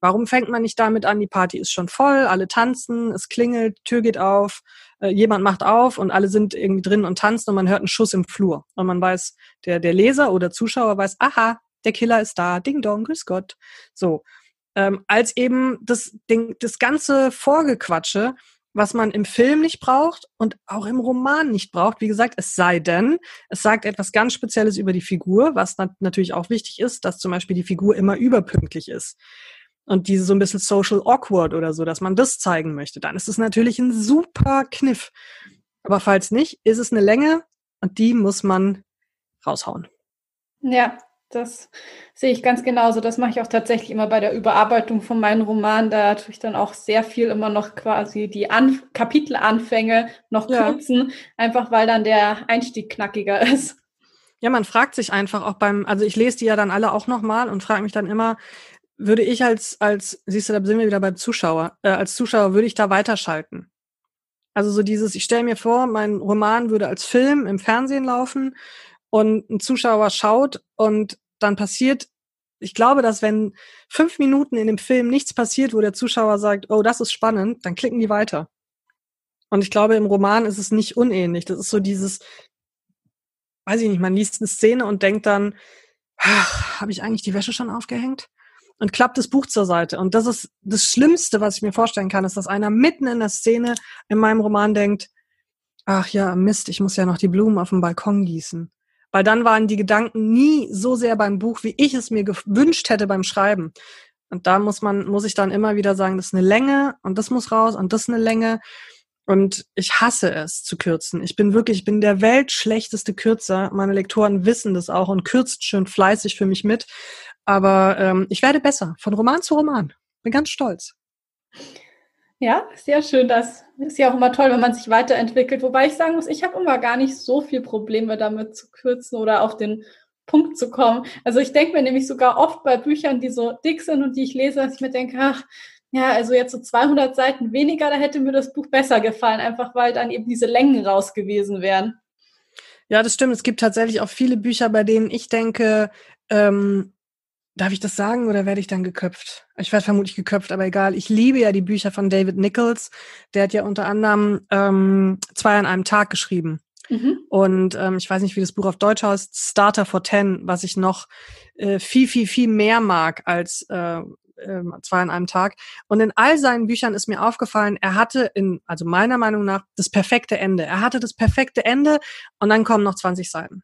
Warum fängt man nicht damit an, die Party ist schon voll, alle tanzen, es klingelt, Tür geht auf, äh, jemand macht auf und alle sind irgendwie drin und tanzen und man hört einen Schuss im Flur. Und man weiß, der, der Leser oder Zuschauer weiß, aha, der Killer ist da, ding dong, grüß Gott. So. Ähm, als eben das, Ding, das ganze Vorgequatsche, was man im Film nicht braucht und auch im Roman nicht braucht. Wie gesagt, es sei denn, es sagt etwas ganz Spezielles über die Figur, was natürlich auch wichtig ist, dass zum Beispiel die Figur immer überpünktlich ist und diese so ein bisschen social awkward oder so, dass man das zeigen möchte, dann ist es natürlich ein super Kniff. Aber falls nicht, ist es eine Länge und die muss man raushauen. Ja, das sehe ich ganz genauso. Das mache ich auch tatsächlich immer bei der Überarbeitung von meinen Romanen. Da tue ich dann auch sehr viel immer noch quasi die An Kapitelanfänge noch kürzen, ja. einfach weil dann der Einstieg knackiger ist. Ja, man fragt sich einfach auch beim, also ich lese die ja dann alle auch nochmal und frage mich dann immer, würde ich als, als, siehst du, da sind wir wieder beim Zuschauer, äh, als Zuschauer würde ich da weiterschalten. Also so dieses, ich stelle mir vor, mein Roman würde als Film im Fernsehen laufen und ein Zuschauer schaut und dann passiert, ich glaube, dass wenn fünf Minuten in dem Film nichts passiert, wo der Zuschauer sagt, oh, das ist spannend, dann klicken die weiter. Und ich glaube, im Roman ist es nicht unähnlich. Das ist so dieses, weiß ich nicht, man liest eine Szene und denkt dann, habe ich eigentlich die Wäsche schon aufgehängt? Und klappt das Buch zur Seite. Und das ist das Schlimmste, was ich mir vorstellen kann, ist, dass einer mitten in der Szene in meinem Roman denkt, ach ja, Mist, ich muss ja noch die Blumen auf dem Balkon gießen. Weil dann waren die Gedanken nie so sehr beim Buch, wie ich es mir gewünscht hätte beim Schreiben. Und da muss man, muss ich dann immer wieder sagen, das ist eine Länge und das muss raus und das ist eine Länge. Und ich hasse es zu kürzen. Ich bin wirklich, ich bin der weltschlechteste Kürzer. Meine Lektoren wissen das auch und kürzt schön fleißig für mich mit. Aber ähm, ich werde besser, von Roman zu Roman. Bin ganz stolz. Ja, sehr schön. Das ist ja auch immer toll, wenn man sich weiterentwickelt. Wobei ich sagen muss, ich habe immer gar nicht so viel Probleme damit zu kürzen oder auf den Punkt zu kommen. Also ich denke mir nämlich sogar oft bei Büchern, die so dick sind und die ich lese, dass ich mir denke, ach, ja, also jetzt so 200 Seiten weniger, da hätte mir das Buch besser gefallen, einfach weil dann eben diese Längen raus gewesen wären. Ja, das stimmt. Es gibt tatsächlich auch viele Bücher, bei denen ich denke, ähm, Darf ich das sagen oder werde ich dann geköpft? Ich werde vermutlich geköpft, aber egal. Ich liebe ja die Bücher von David Nichols. Der hat ja unter anderem ähm, zwei an einem Tag geschrieben. Mhm. Und ähm, ich weiß nicht, wie das Buch auf Deutsch heißt, Starter for Ten, was ich noch äh, viel, viel, viel mehr mag als äh, äh, zwei an einem Tag. Und in all seinen Büchern ist mir aufgefallen, er hatte in, also meiner Meinung nach, das perfekte Ende. Er hatte das perfekte Ende und dann kommen noch 20 Seiten.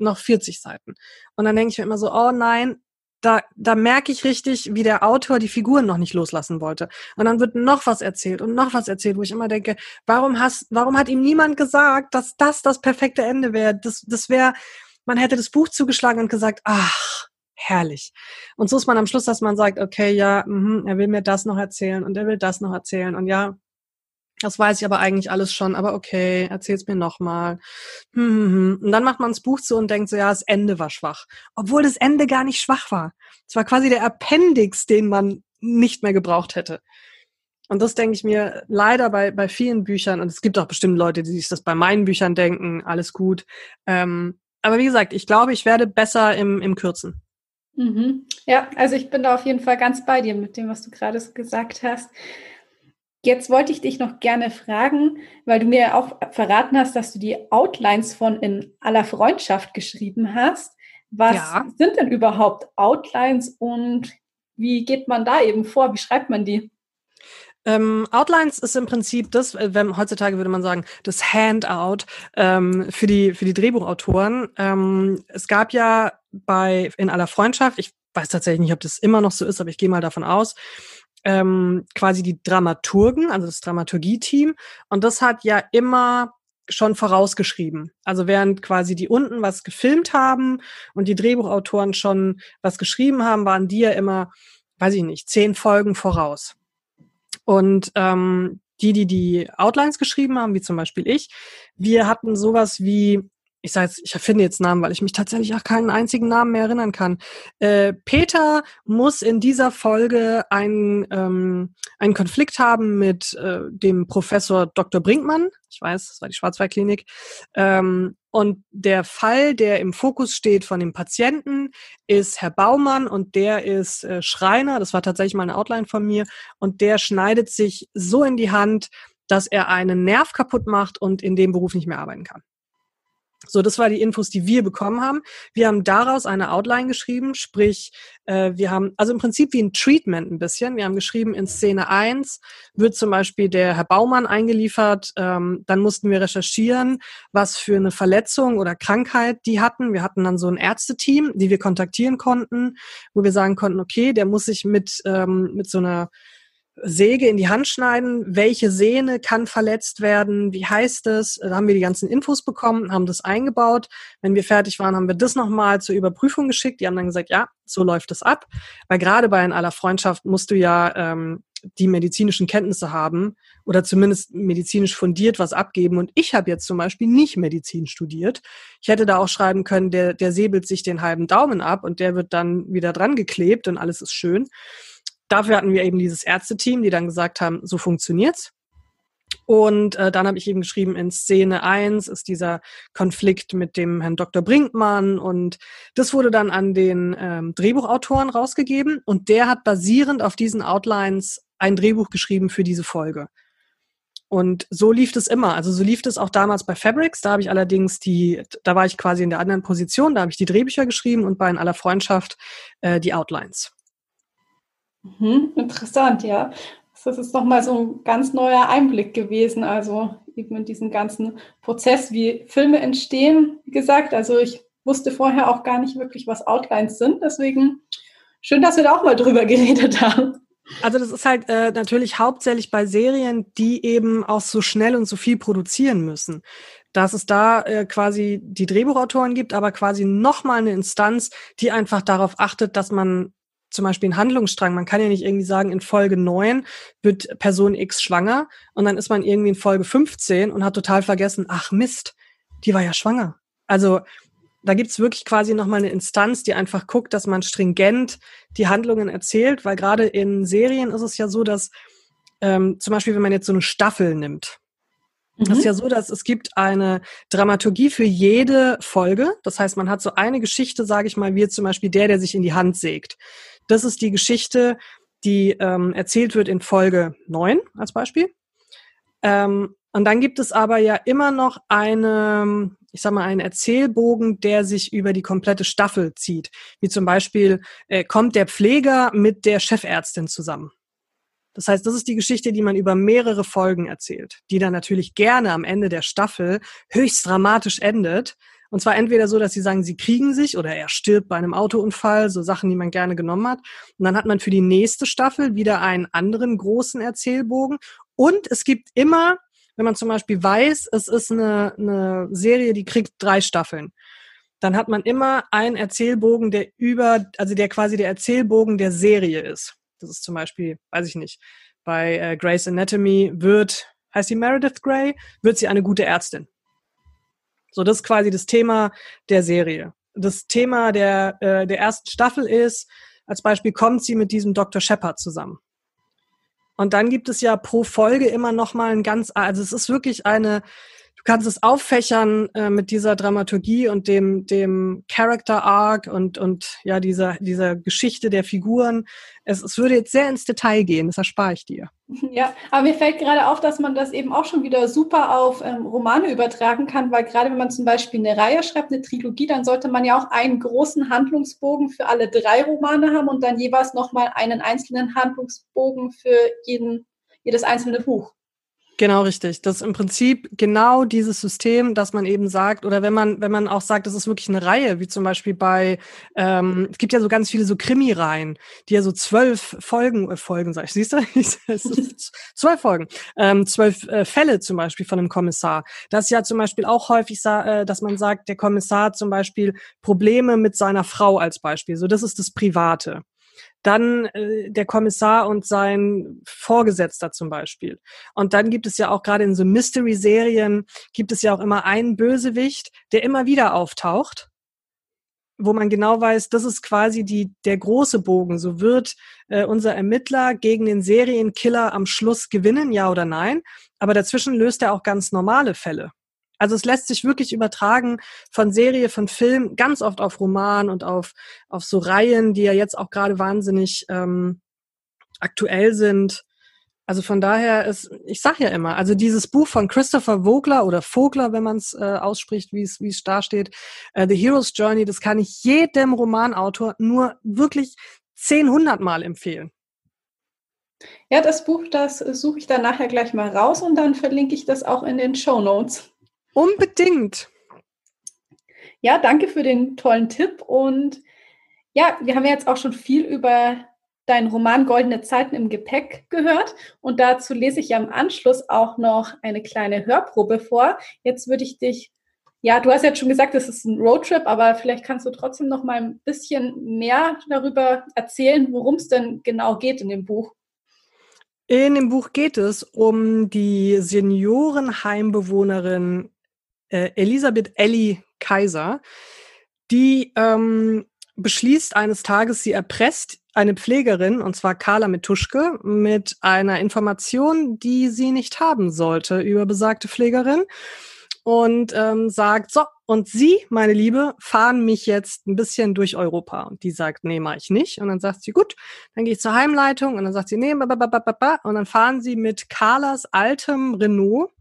Noch 40 Seiten. Und dann denke ich mir immer so, oh nein, da, da merke ich richtig, wie der Autor die Figuren noch nicht loslassen wollte. Und dann wird noch was erzählt und noch was erzählt, wo ich immer denke, warum hast, warum hat ihm niemand gesagt, dass das das perfekte Ende wäre? Das, das wäre, man hätte das Buch zugeschlagen und gesagt, ach, herrlich. Und so ist man am Schluss, dass man sagt, okay, ja, mh, er will mir das noch erzählen und er will das noch erzählen und ja, das weiß ich aber eigentlich alles schon, aber okay, erzähl's mir nochmal. Hm, hm, hm. Und dann macht man das Buch zu und denkt so, ja, das Ende war schwach. Obwohl das Ende gar nicht schwach war. Es war quasi der Appendix, den man nicht mehr gebraucht hätte. Und das denke ich mir leider bei, bei vielen Büchern, und es gibt auch bestimmt Leute, die sich das bei meinen Büchern denken, alles gut. Ähm, aber wie gesagt, ich glaube, ich werde besser im, im Kürzen. Mhm. Ja, also ich bin da auf jeden Fall ganz bei dir mit dem, was du gerade gesagt hast. Jetzt wollte ich dich noch gerne fragen, weil du mir auch verraten hast, dass du die Outlines von In aller Freundschaft geschrieben hast. Was ja. sind denn überhaupt Outlines und wie geht man da eben vor? Wie schreibt man die? Ähm, Outlines ist im Prinzip das, äh, wenn heutzutage würde man sagen, das Handout ähm, für die für die Drehbuchautoren. Ähm, es gab ja bei in aller Freundschaft, ich weiß tatsächlich nicht, ob das immer noch so ist, aber ich gehe mal davon aus, ähm, quasi die Dramaturgen, also das Dramaturgie-Team. Und das hat ja immer schon vorausgeschrieben. Also während quasi die unten was gefilmt haben und die Drehbuchautoren schon was geschrieben haben, waren die ja immer, weiß ich nicht, zehn Folgen voraus. Und ähm, die, die die Outlines geschrieben haben, wie zum Beispiel ich, wir hatten sowas wie ich sage jetzt, ich erfinde jetzt Namen, weil ich mich tatsächlich auch keinen einzigen Namen mehr erinnern kann. Äh, Peter muss in dieser Folge einen, ähm, einen Konflikt haben mit äh, dem Professor Dr. Brinkmann. Ich weiß, das war die Schwarzwaldklinik. Ähm, und der Fall, der im Fokus steht von dem Patienten, ist Herr Baumann und der ist äh, Schreiner. Das war tatsächlich mal eine Outline von mir. Und der schneidet sich so in die Hand, dass er einen Nerv kaputt macht und in dem Beruf nicht mehr arbeiten kann. So, das war die Infos, die wir bekommen haben. Wir haben daraus eine Outline geschrieben, sprich, äh, wir haben, also im Prinzip wie ein Treatment ein bisschen. Wir haben geschrieben, in Szene 1 wird zum Beispiel der Herr Baumann eingeliefert. Ähm, dann mussten wir recherchieren, was für eine Verletzung oder Krankheit die hatten. Wir hatten dann so ein Ärzteteam, die wir kontaktieren konnten, wo wir sagen konnten, okay, der muss sich mit, ähm, mit so einer Säge in die Hand schneiden, welche Sehne kann verletzt werden, wie heißt es, da haben wir die ganzen Infos bekommen, haben das eingebaut. Wenn wir fertig waren, haben wir das nochmal zur Überprüfung geschickt. Die haben dann gesagt, ja, so läuft es ab. Weil gerade bei in aller Freundschaft musst du ja ähm, die medizinischen Kenntnisse haben oder zumindest medizinisch fundiert was abgeben. Und ich habe jetzt zum Beispiel nicht Medizin studiert. Ich hätte da auch schreiben können, der, der säbelt sich den halben Daumen ab und der wird dann wieder dran geklebt und alles ist schön dafür hatten wir eben dieses Ärzteteam, die dann gesagt haben, so funktioniert's. Und äh, dann habe ich eben geschrieben, in Szene 1 ist dieser Konflikt mit dem Herrn Dr. Brinkmann und das wurde dann an den ähm, Drehbuchautoren rausgegeben und der hat basierend auf diesen Outlines ein Drehbuch geschrieben für diese Folge. Und so lief es immer. Also so lief es auch damals bei Fabrics. Da habe ich allerdings die, da war ich quasi in der anderen Position, da habe ich die Drehbücher geschrieben und bei In aller Freundschaft äh, die Outlines. Mhm, interessant, ja. Das ist nochmal so ein ganz neuer Einblick gewesen, also eben in diesen ganzen Prozess, wie Filme entstehen, wie gesagt. Also ich wusste vorher auch gar nicht wirklich, was Outlines sind. Deswegen schön, dass wir da auch mal drüber geredet haben. Also das ist halt äh, natürlich hauptsächlich bei Serien, die eben auch so schnell und so viel produzieren müssen. Dass es da äh, quasi die Drehbuchautoren gibt, aber quasi nochmal eine Instanz, die einfach darauf achtet, dass man zum Beispiel einen Handlungsstrang. Man kann ja nicht irgendwie sagen, in Folge 9 wird Person X schwanger und dann ist man irgendwie in Folge 15 und hat total vergessen, ach Mist, die war ja schwanger. Also da gibt's wirklich quasi nochmal eine Instanz, die einfach guckt, dass man stringent die Handlungen erzählt, weil gerade in Serien ist es ja so, dass ähm, zum Beispiel, wenn man jetzt so eine Staffel nimmt, mhm. ist ja so, dass es gibt eine Dramaturgie für jede Folge. Das heißt, man hat so eine Geschichte, sage ich mal, wie zum Beispiel der, der sich in die Hand sägt. Das ist die Geschichte, die ähm, erzählt wird in Folge 9 als Beispiel. Ähm, und dann gibt es aber ja immer noch eine, ich sag mal, einen Erzählbogen, der sich über die komplette Staffel zieht. Wie zum Beispiel äh, kommt der Pfleger mit der Chefärztin zusammen. Das heißt, das ist die Geschichte, die man über mehrere Folgen erzählt, die dann natürlich gerne am Ende der Staffel höchst dramatisch endet, und zwar entweder so, dass sie sagen, sie kriegen sich oder er stirbt bei einem Autounfall, so Sachen, die man gerne genommen hat. Und dann hat man für die nächste Staffel wieder einen anderen großen Erzählbogen. Und es gibt immer, wenn man zum Beispiel weiß, es ist eine, eine Serie, die kriegt drei Staffeln, dann hat man immer einen Erzählbogen, der über, also der quasi der Erzählbogen der Serie ist. Das ist zum Beispiel, weiß ich nicht, bei äh, Grey's Anatomy wird, heißt sie Meredith Grey, wird sie eine gute Ärztin. So, das ist quasi das Thema der Serie. Das Thema der, äh, der ersten Staffel ist, als Beispiel kommt sie mit diesem Dr. Shepard zusammen. Und dann gibt es ja pro Folge immer noch mal ein ganz, also es ist wirklich eine, du kannst es auffächern äh, mit dieser Dramaturgie und dem dem Character Arc und und ja dieser dieser Geschichte der Figuren. Es, es würde jetzt sehr ins Detail gehen, das erspare ich dir. Ja, aber mir fällt gerade auf, dass man das eben auch schon wieder super auf ähm, Romane übertragen kann, weil gerade wenn man zum Beispiel eine Reihe schreibt, eine Trilogie, dann sollte man ja auch einen großen Handlungsbogen für alle drei Romane haben und dann jeweils nochmal einen einzelnen Handlungsbogen für jeden, jedes einzelne Buch. Genau richtig. Das ist im Prinzip genau dieses System, dass man eben sagt, oder wenn man, wenn man auch sagt, das ist wirklich eine Reihe, wie zum Beispiel bei, ähm, es gibt ja so ganz viele so Krimi-Reihen, die ja so zwölf Folgen, äh, Folgen, sag ich, siehst du? zwölf Folgen, ähm, zwölf äh, Fälle zum Beispiel von einem Kommissar. Das ist ja zum Beispiel auch häufig, äh, dass man sagt, der Kommissar hat zum Beispiel Probleme mit seiner Frau als Beispiel. So, das ist das Private dann äh, der Kommissar und sein Vorgesetzter zum Beispiel. Und dann gibt es ja auch gerade in so Mystery-Serien, gibt es ja auch immer einen Bösewicht, der immer wieder auftaucht wo man genau weiß, das ist quasi die, der große Bogen. So wird äh, unser Ermittler gegen den Serienkiller am Schluss gewinnen, ja oder nein. Aber dazwischen löst er auch ganz normale Fälle. Also es lässt sich wirklich übertragen von Serie, von Film, ganz oft auf Roman und auf, auf so Reihen, die ja jetzt auch gerade wahnsinnig ähm, aktuell sind. Also von daher ist, ich sag ja immer, also dieses Buch von Christopher Vogler oder Vogler, wenn man es äh, ausspricht, wie es wie es da steht, äh, The Hero's Journey, das kann ich jedem Romanautor nur wirklich 10, 100 Mal empfehlen. Ja, das Buch, das suche ich dann nachher gleich mal raus und dann verlinke ich das auch in den Show Notes. Unbedingt. Ja, danke für den tollen Tipp. Und ja, wir haben jetzt auch schon viel über deinen Roman Goldene Zeiten im Gepäck gehört. Und dazu lese ich ja im Anschluss auch noch eine kleine Hörprobe vor. Jetzt würde ich dich, ja, du hast jetzt schon gesagt, es ist ein Roadtrip, aber vielleicht kannst du trotzdem noch mal ein bisschen mehr darüber erzählen, worum es denn genau geht in dem Buch. In dem Buch geht es um die Seniorenheimbewohnerin äh, Elisabeth Ellie Kaiser, die ähm, beschließt eines Tages, sie erpresst eine Pflegerin, und zwar Carla Metuschke, mit einer Information, die sie nicht haben sollte über besagte Pflegerin und ähm, sagt, so, und Sie, meine Liebe, fahren mich jetzt ein bisschen durch Europa. Und die sagt, nee, mach ich nicht. Und dann sagt sie, gut, dann gehe ich zur Heimleitung. Und dann sagt sie, nee, ba, ba, ba, ba, ba. und dann fahren sie mit Carlas altem Renault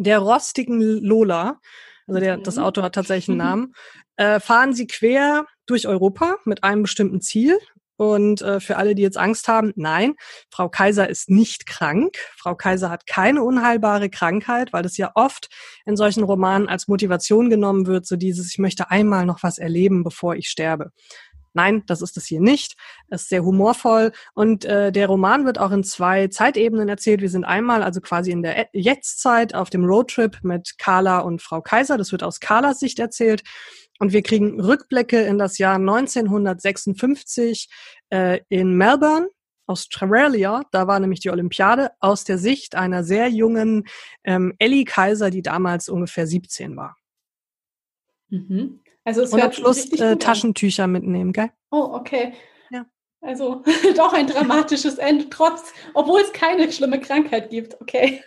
der rostigen Lola, also der, das mhm. Auto hat tatsächlich einen Namen, äh, fahren sie quer durch Europa mit einem bestimmten Ziel. Und äh, für alle, die jetzt Angst haben, nein, Frau Kaiser ist nicht krank. Frau Kaiser hat keine unheilbare Krankheit, weil das ja oft in solchen Romanen als Motivation genommen wird, so dieses, ich möchte einmal noch was erleben, bevor ich sterbe. Nein, das ist es hier nicht. Es ist sehr humorvoll und äh, der Roman wird auch in zwei Zeitebenen erzählt. Wir sind einmal also quasi in der Jetztzeit auf dem Roadtrip mit Carla und Frau Kaiser. Das wird aus Carlas Sicht erzählt. Und wir kriegen Rückblicke in das Jahr 1956 äh, in Melbourne, Australia. Da war nämlich die Olympiade aus der Sicht einer sehr jungen ähm, Ellie Kaiser, die damals ungefähr 17 war. Mhm. Also es Und am Schluss äh, Taschentücher mitnehmen, gell? Oh, okay. Ja. Also doch ein dramatisches Ende, trotz, obwohl es keine schlimme Krankheit gibt, okay.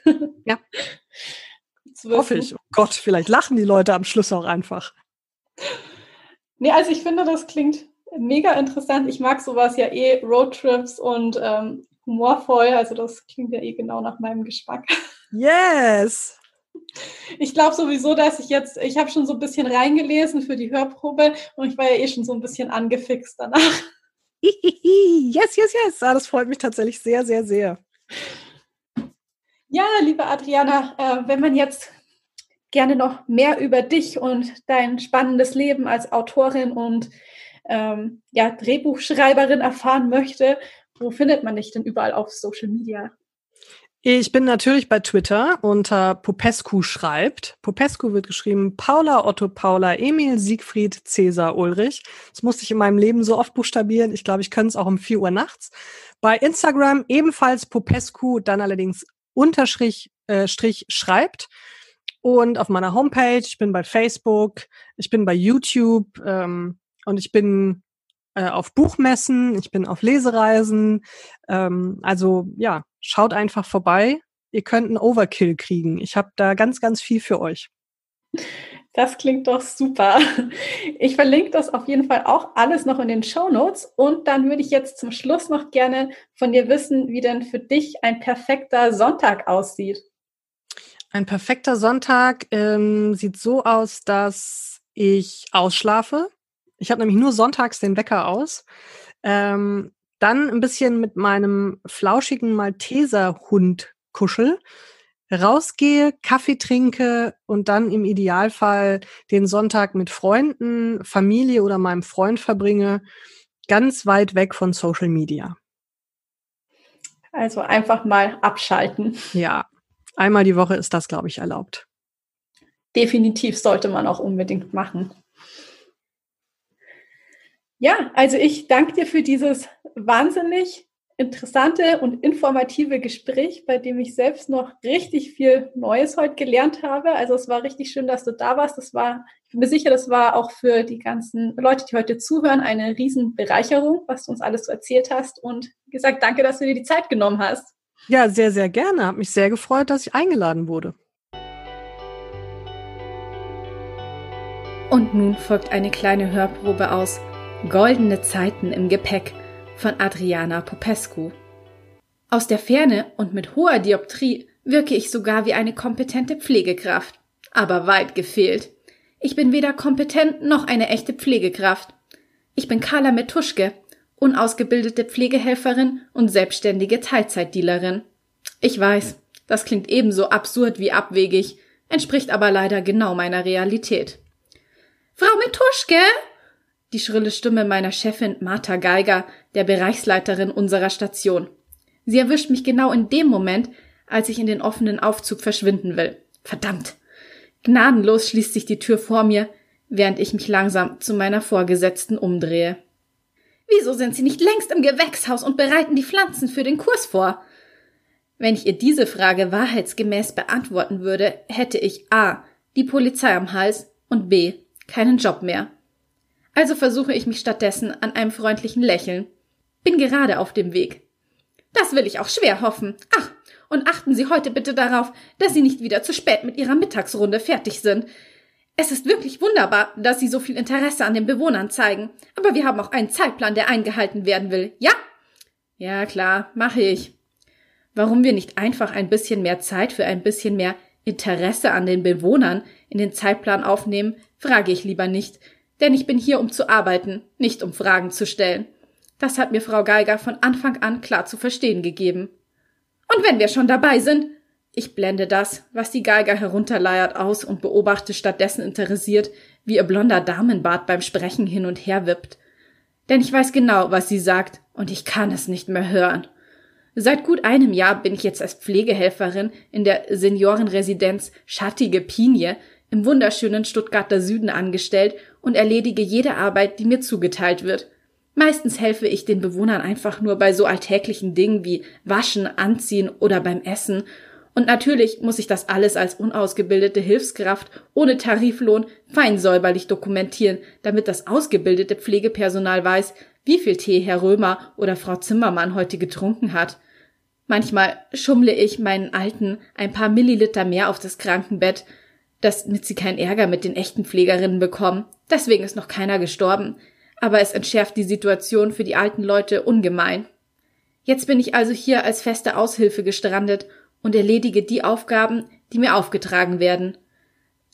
Ja. Hoffe ich. Oh Gott, vielleicht lachen die Leute am Schluss auch einfach. Nee, also ich finde, das klingt mega interessant. Ich mag sowas ja eh, Roadtrips und ähm, humorvoll. Also das klingt ja eh genau nach meinem Geschmack. Yes! Ich glaube sowieso, dass ich jetzt, ich habe schon so ein bisschen reingelesen für die Hörprobe und ich war ja eh schon so ein bisschen angefixt danach. yes, yes, yes. Ah, das freut mich tatsächlich sehr, sehr, sehr. Ja, liebe Adriana, äh, wenn man jetzt gerne noch mehr über dich und dein spannendes Leben als Autorin und ähm, ja, Drehbuchschreiberin erfahren möchte, wo findet man dich denn überall auf Social Media? Ich bin natürlich bei Twitter unter Popescu schreibt. Popescu wird geschrieben Paula, Otto, Paula, Emil, Siegfried, Cäsar, Ulrich. Das musste ich in meinem Leben so oft buchstabieren. Ich glaube, ich könnte es auch um 4 Uhr nachts. Bei Instagram ebenfalls Popescu, dann allerdings Unterstrich äh, Strich schreibt. Und auf meiner Homepage, ich bin bei Facebook, ich bin bei YouTube ähm, und ich bin äh, auf Buchmessen, ich bin auf Lesereisen. Ähm, also ja, schaut einfach vorbei. Ihr könnt einen Overkill kriegen. Ich habe da ganz, ganz viel für euch. Das klingt doch super. Ich verlinke das auf jeden Fall auch alles noch in den Show Notes. Und dann würde ich jetzt zum Schluss noch gerne von dir wissen, wie denn für dich ein perfekter Sonntag aussieht. Ein perfekter Sonntag ähm, sieht so aus, dass ich ausschlafe. Ich habe nämlich nur sonntags den Wecker aus. Ähm, dann ein bisschen mit meinem flauschigen Malteser-Hund kuschel, rausgehe, Kaffee trinke und dann im Idealfall den Sonntag mit Freunden, Familie oder meinem Freund verbringe, ganz weit weg von Social Media. Also einfach mal abschalten. Ja, einmal die Woche ist das, glaube ich, erlaubt. Definitiv sollte man auch unbedingt machen. Ja, also ich danke dir für dieses wahnsinnig interessante und informative Gespräch, bei dem ich selbst noch richtig viel Neues heute gelernt habe. Also es war richtig schön, dass du da warst. Das war, ich bin mir sicher, das war auch für die ganzen Leute, die heute zuhören, eine Riesenbereicherung, was du uns alles so erzählt hast. Und wie gesagt, danke, dass du dir die Zeit genommen hast. Ja, sehr, sehr gerne. Hat mich sehr gefreut, dass ich eingeladen wurde. Und nun folgt eine kleine Hörprobe aus Goldene Zeiten im Gepäck von Adriana Popescu. Aus der Ferne und mit hoher Dioptrie wirke ich sogar wie eine kompetente Pflegekraft. Aber weit gefehlt. Ich bin weder kompetent noch eine echte Pflegekraft. Ich bin Carla Metuschke, unausgebildete Pflegehelferin und selbstständige Teilzeitdealerin. Ich weiß, das klingt ebenso absurd wie abwegig, entspricht aber leider genau meiner Realität. Frau Metuschke, die schrille Stimme meiner Chefin Martha Geiger, der Bereichsleiterin unserer Station. Sie erwischt mich genau in dem Moment, als ich in den offenen Aufzug verschwinden will. Verdammt! Gnadenlos schließt sich die Tür vor mir, während ich mich langsam zu meiner Vorgesetzten umdrehe. Wieso sind Sie nicht längst im Gewächshaus und bereiten die Pflanzen für den Kurs vor? Wenn ich ihr diese Frage wahrheitsgemäß beantworten würde, hätte ich A. die Polizei am Hals und B. keinen Job mehr. Also versuche ich mich stattdessen an einem freundlichen Lächeln. Bin gerade auf dem Weg. Das will ich auch schwer hoffen. Ach, und achten Sie heute bitte darauf, dass Sie nicht wieder zu spät mit Ihrer Mittagsrunde fertig sind. Es ist wirklich wunderbar, dass Sie so viel Interesse an den Bewohnern zeigen, aber wir haben auch einen Zeitplan, der eingehalten werden will. Ja? Ja, klar, mache ich. Warum wir nicht einfach ein bisschen mehr Zeit für ein bisschen mehr Interesse an den Bewohnern in den Zeitplan aufnehmen, frage ich lieber nicht, denn ich bin hier, um zu arbeiten, nicht um Fragen zu stellen. Das hat mir Frau Geiger von Anfang an klar zu verstehen gegeben. Und wenn wir schon dabei sind, ich blende das, was die Geiger herunterleiert, aus und beobachte stattdessen interessiert, wie ihr blonder Damenbart beim Sprechen hin und her wippt. Denn ich weiß genau, was sie sagt, und ich kann es nicht mehr hören. Seit gut einem Jahr bin ich jetzt als Pflegehelferin in der Seniorenresidenz Schattige Pinie im wunderschönen Stuttgarter Süden angestellt und erledige jede Arbeit, die mir zugeteilt wird. Meistens helfe ich den Bewohnern einfach nur bei so alltäglichen Dingen wie Waschen, Anziehen oder beim Essen. Und natürlich muss ich das alles als unausgebildete Hilfskraft ohne Tariflohn fein säuberlich dokumentieren, damit das ausgebildete Pflegepersonal weiß, wie viel Tee Herr Römer oder Frau Zimmermann heute getrunken hat. Manchmal schummle ich meinen Alten ein paar Milliliter mehr auf das Krankenbett, damit sie keinen Ärger mit den echten Pflegerinnen bekommen. Deswegen ist noch keiner gestorben. Aber es entschärft die Situation für die alten Leute ungemein. Jetzt bin ich also hier als feste Aushilfe gestrandet und erledige die Aufgaben, die mir aufgetragen werden.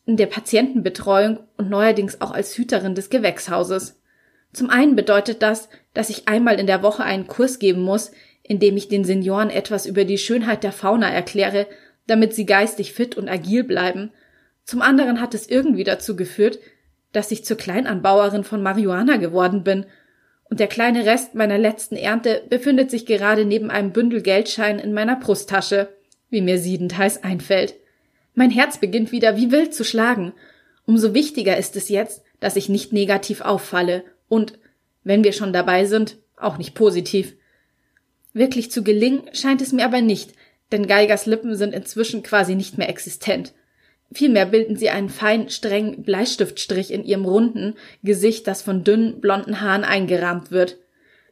In der Patientenbetreuung und neuerdings auch als Hüterin des Gewächshauses. Zum einen bedeutet das, dass ich einmal in der Woche einen Kurs geben muss, in dem ich den Senioren etwas über die Schönheit der Fauna erkläre, damit sie geistig fit und agil bleiben zum anderen hat es irgendwie dazu geführt, dass ich zur Kleinanbauerin von Marihuana geworden bin, und der kleine Rest meiner letzten Ernte befindet sich gerade neben einem Bündel Geldschein in meiner Brusttasche. wie mir siedend heiß einfällt. Mein Herz beginnt wieder wie wild zu schlagen. Umso wichtiger ist es jetzt, dass ich nicht negativ auffalle und, wenn wir schon dabei sind, auch nicht positiv. Wirklich zu gelingen scheint es mir aber nicht, denn Geigers Lippen sind inzwischen quasi nicht mehr existent. Vielmehr bilden sie einen feinen, strengen Bleistiftstrich in ihrem runden Gesicht, das von dünnen, blonden Haaren eingerahmt wird.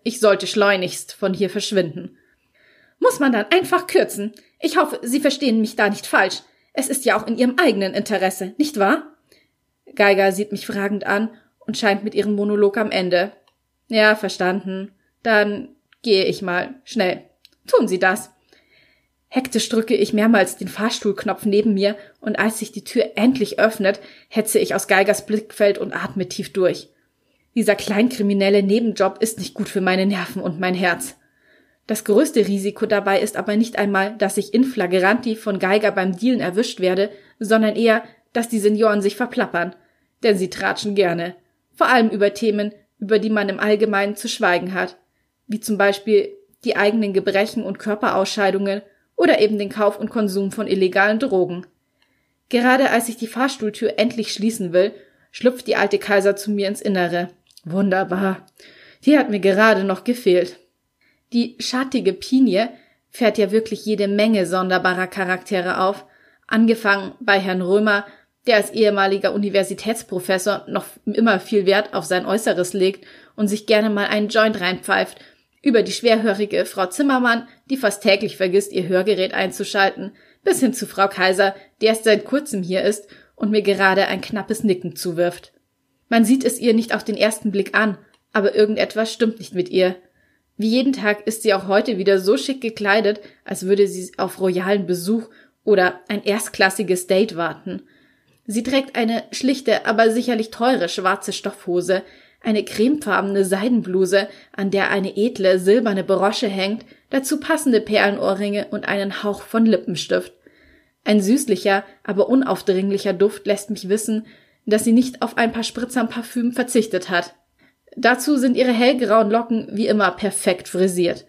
Ich sollte schleunigst von hier verschwinden. Muss man dann einfach kürzen. Ich hoffe, Sie verstehen mich da nicht falsch. Es ist ja auch in Ihrem eigenen Interesse, nicht wahr? Geiger sieht mich fragend an und scheint mit ihrem Monolog am Ende. Ja, verstanden. Dann gehe ich mal. Schnell. Tun Sie das. Hektisch drücke ich mehrmals den Fahrstuhlknopf neben mir und als sich die Tür endlich öffnet, hetze ich aus Geigers Blickfeld und atme tief durch. Dieser kleinkriminelle Nebenjob ist nicht gut für meine Nerven und mein Herz. Das größte Risiko dabei ist aber nicht einmal, dass ich in flagranti von Geiger beim Dealen erwischt werde, sondern eher, dass die Senioren sich verplappern. Denn sie tratschen gerne. Vor allem über Themen, über die man im Allgemeinen zu schweigen hat. Wie zum Beispiel die eigenen Gebrechen und Körperausscheidungen oder eben den Kauf und Konsum von illegalen Drogen. Gerade als ich die Fahrstuhltür endlich schließen will, schlüpft die alte Kaiser zu mir ins Innere. Wunderbar. Die hat mir gerade noch gefehlt. Die schattige Pinie fährt ja wirklich jede Menge sonderbarer Charaktere auf, angefangen bei Herrn Römer, der als ehemaliger Universitätsprofessor noch immer viel Wert auf sein Äußeres legt und sich gerne mal einen Joint reinpfeift über die schwerhörige Frau Zimmermann, die fast täglich vergisst, ihr Hörgerät einzuschalten, bis hin zu Frau Kaiser, die erst seit kurzem hier ist und mir gerade ein knappes Nicken zuwirft. Man sieht es ihr nicht auf den ersten Blick an, aber irgendetwas stimmt nicht mit ihr. Wie jeden Tag ist sie auch heute wieder so schick gekleidet, als würde sie auf royalen Besuch oder ein erstklassiges Date warten. Sie trägt eine schlichte, aber sicherlich teure schwarze Stoffhose, eine cremefarbene Seidenbluse, an der eine edle silberne Brosche hängt, dazu passende Perlenohrringe und einen Hauch von Lippenstift. Ein süßlicher, aber unaufdringlicher Duft lässt mich wissen, dass sie nicht auf ein paar Spritzern Parfüm verzichtet hat. Dazu sind ihre hellgrauen Locken wie immer perfekt frisiert.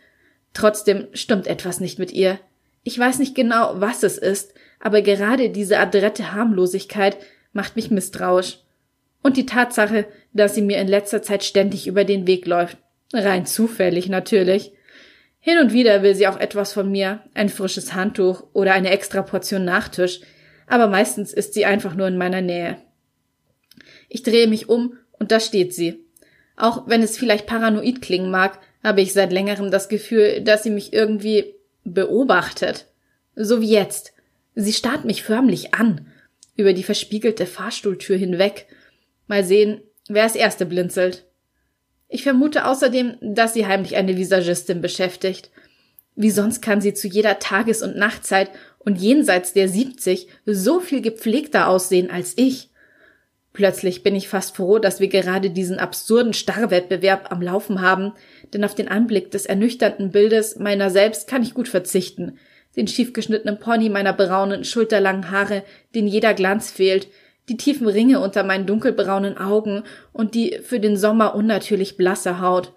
Trotzdem stimmt etwas nicht mit ihr. Ich weiß nicht genau, was es ist, aber gerade diese adrette Harmlosigkeit macht mich misstrauisch. Und die Tatsache, dass sie mir in letzter Zeit ständig über den Weg läuft. Rein zufällig natürlich. Hin und wieder will sie auch etwas von mir, ein frisches Handtuch oder eine extra Portion Nachtisch, aber meistens ist sie einfach nur in meiner Nähe. Ich drehe mich um und da steht sie. Auch wenn es vielleicht paranoid klingen mag, habe ich seit längerem das Gefühl, dass sie mich irgendwie beobachtet. So wie jetzt. Sie starrt mich förmlich an, über die verspiegelte Fahrstuhltür hinweg. Mal sehen, wer als Erste blinzelt. Ich vermute außerdem, dass sie heimlich eine Visagistin beschäftigt. Wie sonst kann sie zu jeder Tages- und Nachtzeit und jenseits der 70 so viel gepflegter aussehen als ich. Plötzlich bin ich fast froh, dass wir gerade diesen absurden Starrwettbewerb am Laufen haben, denn auf den Anblick des ernüchternden Bildes meiner selbst kann ich gut verzichten. Den schiefgeschnittenen Pony meiner braunen, schulterlangen Haare, den jeder Glanz fehlt, die tiefen Ringe unter meinen dunkelbraunen Augen und die für den Sommer unnatürlich blasse Haut.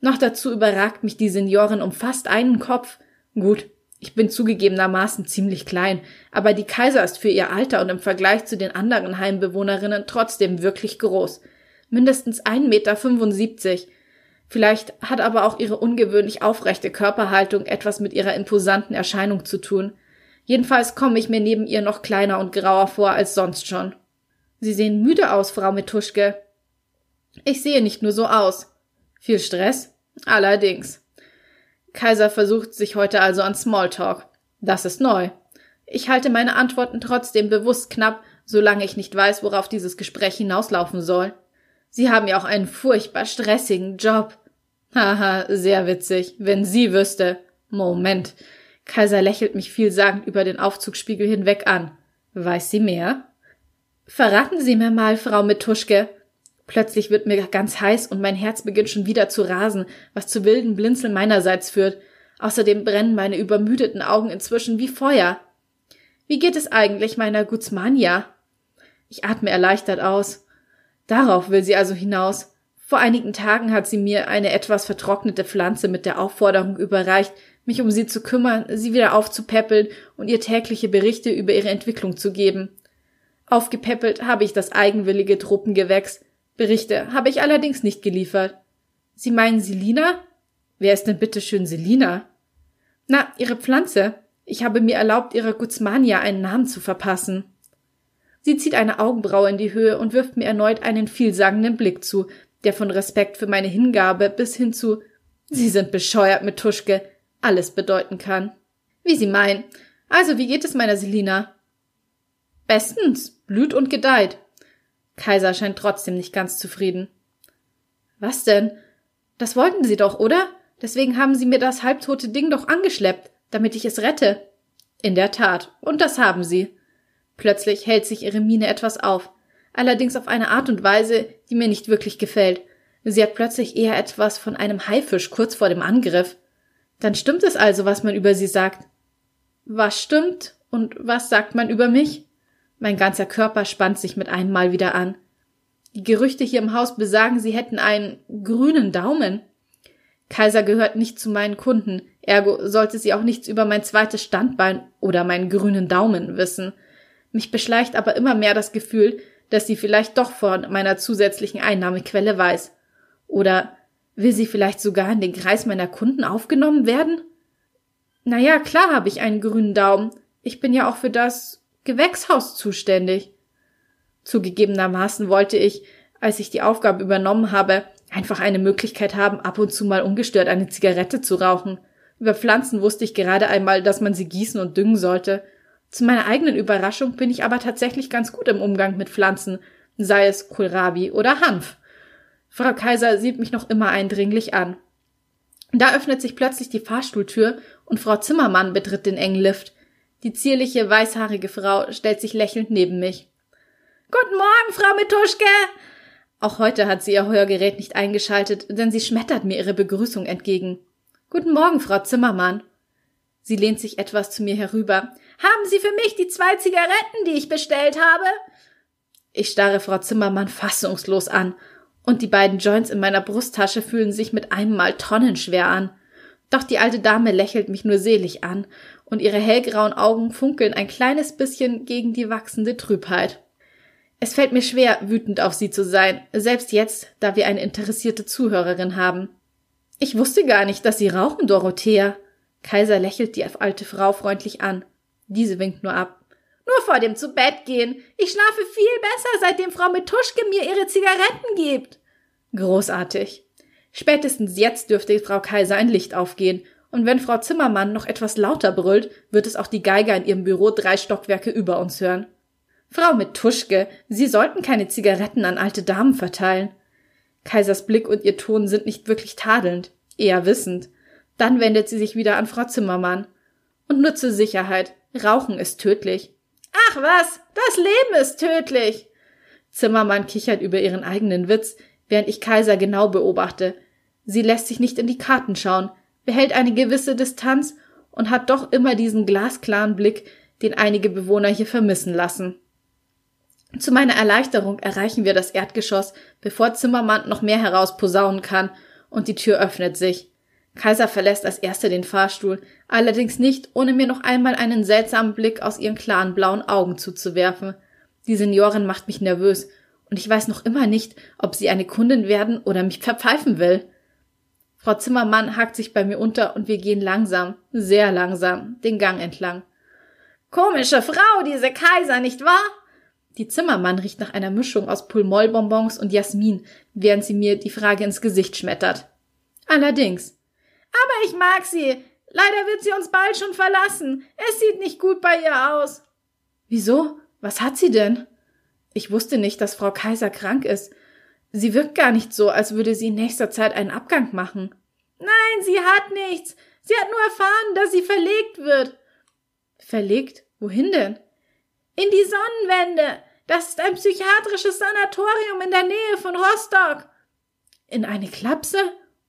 Noch dazu überragt mich die Seniorin um fast einen Kopf. Gut, ich bin zugegebenermaßen ziemlich klein, aber die Kaiser ist für ihr Alter und im Vergleich zu den anderen Heimbewohnerinnen trotzdem wirklich groß. Mindestens 1,75 Meter. Vielleicht hat aber auch ihre ungewöhnlich aufrechte Körperhaltung etwas mit ihrer imposanten Erscheinung zu tun. Jedenfalls komme ich mir neben ihr noch kleiner und grauer vor als sonst schon. Sie sehen müde aus, Frau Metuschke. Ich sehe nicht nur so aus. Viel Stress? Allerdings. Kaiser versucht sich heute also an Smalltalk. Das ist neu. Ich halte meine Antworten trotzdem bewusst knapp, solange ich nicht weiß, worauf dieses Gespräch hinauslaufen soll. Sie haben ja auch einen furchtbar stressigen Job. Haha, sehr witzig, wenn sie wüsste. Moment. Kaiser lächelt mich vielsagend über den Aufzugspiegel hinweg an. Weiß sie mehr? Verraten Sie mir mal, Frau Mituschke, Plötzlich wird mir ganz heiß und mein Herz beginnt schon wieder zu rasen, was zu wilden Blinzeln meinerseits führt. Außerdem brennen meine übermüdeten Augen inzwischen wie Feuer. Wie geht es eigentlich meiner Guzmania? Ich atme erleichtert aus. Darauf will sie also hinaus. Vor einigen Tagen hat sie mir eine etwas vertrocknete Pflanze mit der Aufforderung überreicht, mich um sie zu kümmern, sie wieder aufzupäppeln und ihr tägliche Berichte über ihre Entwicklung zu geben. Aufgepäppelt habe ich das eigenwillige Truppengewächs. Berichte habe ich allerdings nicht geliefert. Sie meinen Selina? Wer ist denn bitte schön Selina? Na, ihre Pflanze. Ich habe mir erlaubt, ihrer Guzmania einen Namen zu verpassen. Sie zieht eine Augenbraue in die Höhe und wirft mir erneut einen vielsagenden Blick zu, der von Respekt für meine Hingabe bis hin zu Sie sind bescheuert mit Tuschke alles bedeuten kann. Wie Sie meinen. Also, wie geht es meiner Selina? Bestens, blüht und gedeiht. Kaiser scheint trotzdem nicht ganz zufrieden. Was denn? Das wollten Sie doch, oder? Deswegen haben Sie mir das halbtote Ding doch angeschleppt, damit ich es rette. In der Tat, und das haben Sie. Plötzlich hält sich ihre Miene etwas auf, allerdings auf eine Art und Weise, die mir nicht wirklich gefällt. Sie hat plötzlich eher etwas von einem Haifisch kurz vor dem Angriff. Dann stimmt es also, was man über sie sagt. Was stimmt und was sagt man über mich? Mein ganzer Körper spannt sich mit einem Mal wieder an. Die Gerüchte hier im Haus besagen, sie hätten einen grünen Daumen. Kaiser gehört nicht zu meinen Kunden, ergo sollte sie auch nichts über mein zweites Standbein oder meinen grünen Daumen wissen. Mich beschleicht aber immer mehr das Gefühl, dass sie vielleicht doch von meiner zusätzlichen Einnahmequelle weiß. Oder will sie vielleicht sogar in den Kreis meiner Kunden aufgenommen werden? Na ja, klar habe ich einen grünen Daumen. Ich bin ja auch für das Gewächshaus zuständig. Zugegebenermaßen wollte ich, als ich die Aufgabe übernommen habe, einfach eine Möglichkeit haben, ab und zu mal ungestört eine Zigarette zu rauchen. Über Pflanzen wusste ich gerade einmal, dass man sie gießen und düngen sollte. Zu meiner eigenen Überraschung bin ich aber tatsächlich ganz gut im Umgang mit Pflanzen, sei es Kohlrabi oder Hanf. Frau Kaiser sieht mich noch immer eindringlich an. Da öffnet sich plötzlich die Fahrstuhltür und Frau Zimmermann betritt den engen Lift. Die zierliche, weißhaarige Frau stellt sich lächelnd neben mich. Guten Morgen, Frau Mituschke! Auch heute hat sie ihr Hörgerät nicht eingeschaltet, denn sie schmettert mir ihre Begrüßung entgegen. Guten Morgen, Frau Zimmermann. Sie lehnt sich etwas zu mir herüber. Haben Sie für mich die zwei Zigaretten, die ich bestellt habe? Ich starre Frau Zimmermann fassungslos an, und die beiden Joints in meiner Brusttasche fühlen sich mit einem Mal tonnenschwer an. Doch die alte Dame lächelt mich nur selig an, und ihre hellgrauen Augen funkeln ein kleines bisschen gegen die wachsende Trübheit. Es fällt mir schwer, wütend auf sie zu sein, selbst jetzt, da wir eine interessierte Zuhörerin haben. Ich wusste gar nicht, dass Sie rauchen, Dorothea. Kaiser lächelt die alte Frau freundlich an. Diese winkt nur ab. Nur vor dem zu Bett gehen. Ich schlafe viel besser, seitdem Frau Metuschke mir ihre Zigaretten gibt. Großartig. Spätestens jetzt dürfte Frau Kaiser ein Licht aufgehen, und wenn Frau Zimmermann noch etwas lauter brüllt, wird es auch die Geiger in ihrem Büro drei Stockwerke über uns hören. Frau Metuschke, Sie sollten keine Zigaretten an alte Damen verteilen. Kaisers Blick und ihr Ton sind nicht wirklich tadelnd, eher wissend. Dann wendet sie sich wieder an Frau Zimmermann. Und nur zur Sicherheit, Rauchen ist tödlich. Ach was, das Leben ist tödlich. Zimmermann kichert über ihren eigenen Witz, während ich Kaiser genau beobachte. Sie lässt sich nicht in die Karten schauen, behält eine gewisse Distanz und hat doch immer diesen glasklaren Blick, den einige Bewohner hier vermissen lassen. Zu meiner Erleichterung erreichen wir das Erdgeschoss, bevor Zimmermann noch mehr herausposaunen kann, und die Tür öffnet sich. Kaiser verlässt als erster den Fahrstuhl, allerdings nicht, ohne mir noch einmal einen seltsamen Blick aus ihren klaren blauen Augen zuzuwerfen. Die Seniorin macht mich nervös, und ich weiß noch immer nicht, ob sie eine Kundin werden oder mich verpfeifen will. Frau Zimmermann hakt sich bei mir unter und wir gehen langsam, sehr langsam, den Gang entlang. Komische Frau, diese Kaiser, nicht wahr? Die Zimmermann riecht nach einer Mischung aus Pulmollbonbons und Jasmin, während sie mir die Frage ins Gesicht schmettert. Allerdings. Aber ich mag sie. Leider wird sie uns bald schon verlassen. Es sieht nicht gut bei ihr aus. Wieso? Was hat sie denn? Ich wusste nicht, dass Frau Kaiser krank ist. Sie wirkt gar nicht so, als würde sie in nächster Zeit einen Abgang machen. Nein, sie hat nichts. Sie hat nur erfahren, dass sie verlegt wird. Verlegt? Wohin denn? In die Sonnenwende. Das ist ein psychiatrisches Sanatorium in der Nähe von Rostock. In eine Klapse?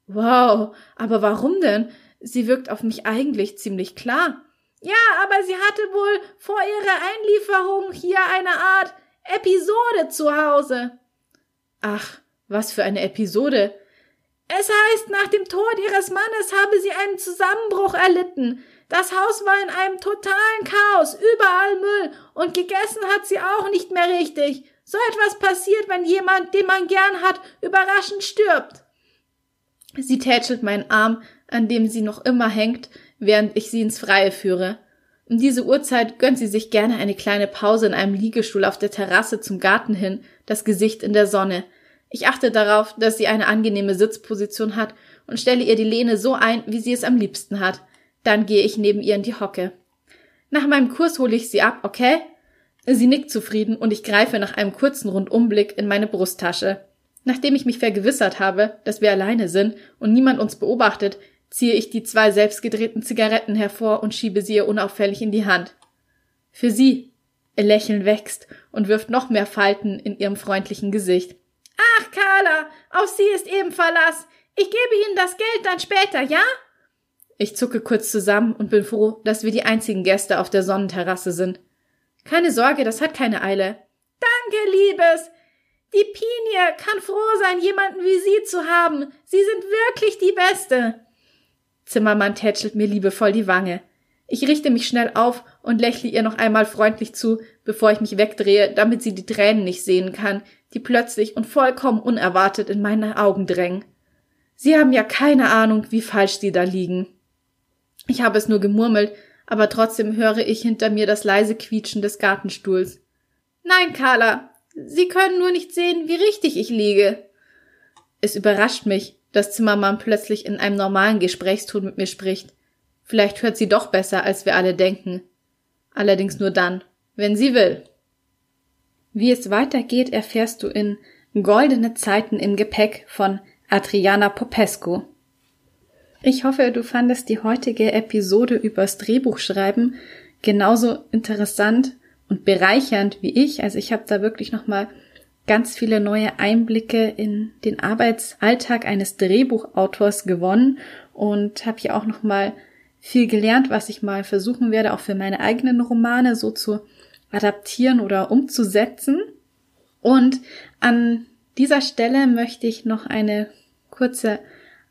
Wow, aber warum denn? Sie wirkt auf mich eigentlich ziemlich klar. Ja, aber sie hatte wohl vor ihrer Einlieferung hier eine Art Episode zu Hause. Ach, was für eine Episode. Es heißt, nach dem Tod ihres Mannes habe sie einen Zusammenbruch erlitten. Das Haus war in einem totalen Chaos, überall Müll, und gegessen hat sie auch nicht mehr richtig. So etwas passiert, wenn jemand, den man gern hat, überraschend stirbt. Sie tätschelt meinen Arm, an dem sie noch immer hängt, während ich sie ins Freie führe. Um diese Uhrzeit gönnt sie sich gerne eine kleine Pause in einem Liegestuhl auf der Terrasse zum Garten hin, das Gesicht in der Sonne. Ich achte darauf, dass sie eine angenehme Sitzposition hat und stelle ihr die Lehne so ein, wie sie es am liebsten hat. Dann gehe ich neben ihr in die Hocke. Nach meinem Kurs hole ich sie ab, okay? Sie nickt zufrieden und ich greife nach einem kurzen Rundumblick in meine Brusttasche. Nachdem ich mich vergewissert habe, dass wir alleine sind und niemand uns beobachtet, ziehe ich die zwei selbstgedrehten Zigaretten hervor und schiebe sie ihr unauffällig in die Hand. Für sie. Ihr Lächeln wächst und wirft noch mehr Falten in ihrem freundlichen Gesicht. Ach, Carla, auf Sie ist eben Verlass. Ich gebe Ihnen das Geld dann später, ja? Ich zucke kurz zusammen und bin froh, dass wir die einzigen Gäste auf der Sonnenterrasse sind. Keine Sorge, das hat keine Eile. Danke, Liebes. Die Pinie kann froh sein, jemanden wie Sie zu haben. Sie sind wirklich die Beste. Zimmermann tätschelt mir liebevoll die Wange. Ich richte mich schnell auf und lächle ihr noch einmal freundlich zu, bevor ich mich wegdrehe, damit sie die Tränen nicht sehen kann, die plötzlich und vollkommen unerwartet in meine Augen drängen. Sie haben ja keine Ahnung, wie falsch sie da liegen. Ich habe es nur gemurmelt, aber trotzdem höre ich hinter mir das leise Quietschen des Gartenstuhls. Nein, Carla, Sie können nur nicht sehen, wie richtig ich liege. Es überrascht mich, dass Zimmermann plötzlich in einem normalen Gesprächston mit mir spricht. Vielleicht hört sie doch besser, als wir alle denken. Allerdings nur dann, wenn sie will. Wie es weitergeht, erfährst du in Goldene Zeiten im Gepäck von Adriana Popescu. Ich hoffe, du fandest die heutige Episode übers Drehbuchschreiben genauso interessant und bereichernd wie ich. Also ich habe da wirklich nochmal ganz viele neue Einblicke in den Arbeitsalltag eines Drehbuchautors gewonnen und habe hier auch nochmal viel gelernt, was ich mal versuchen werde, auch für meine eigenen Romane so zu adaptieren oder umzusetzen. Und an dieser Stelle möchte ich noch eine kurze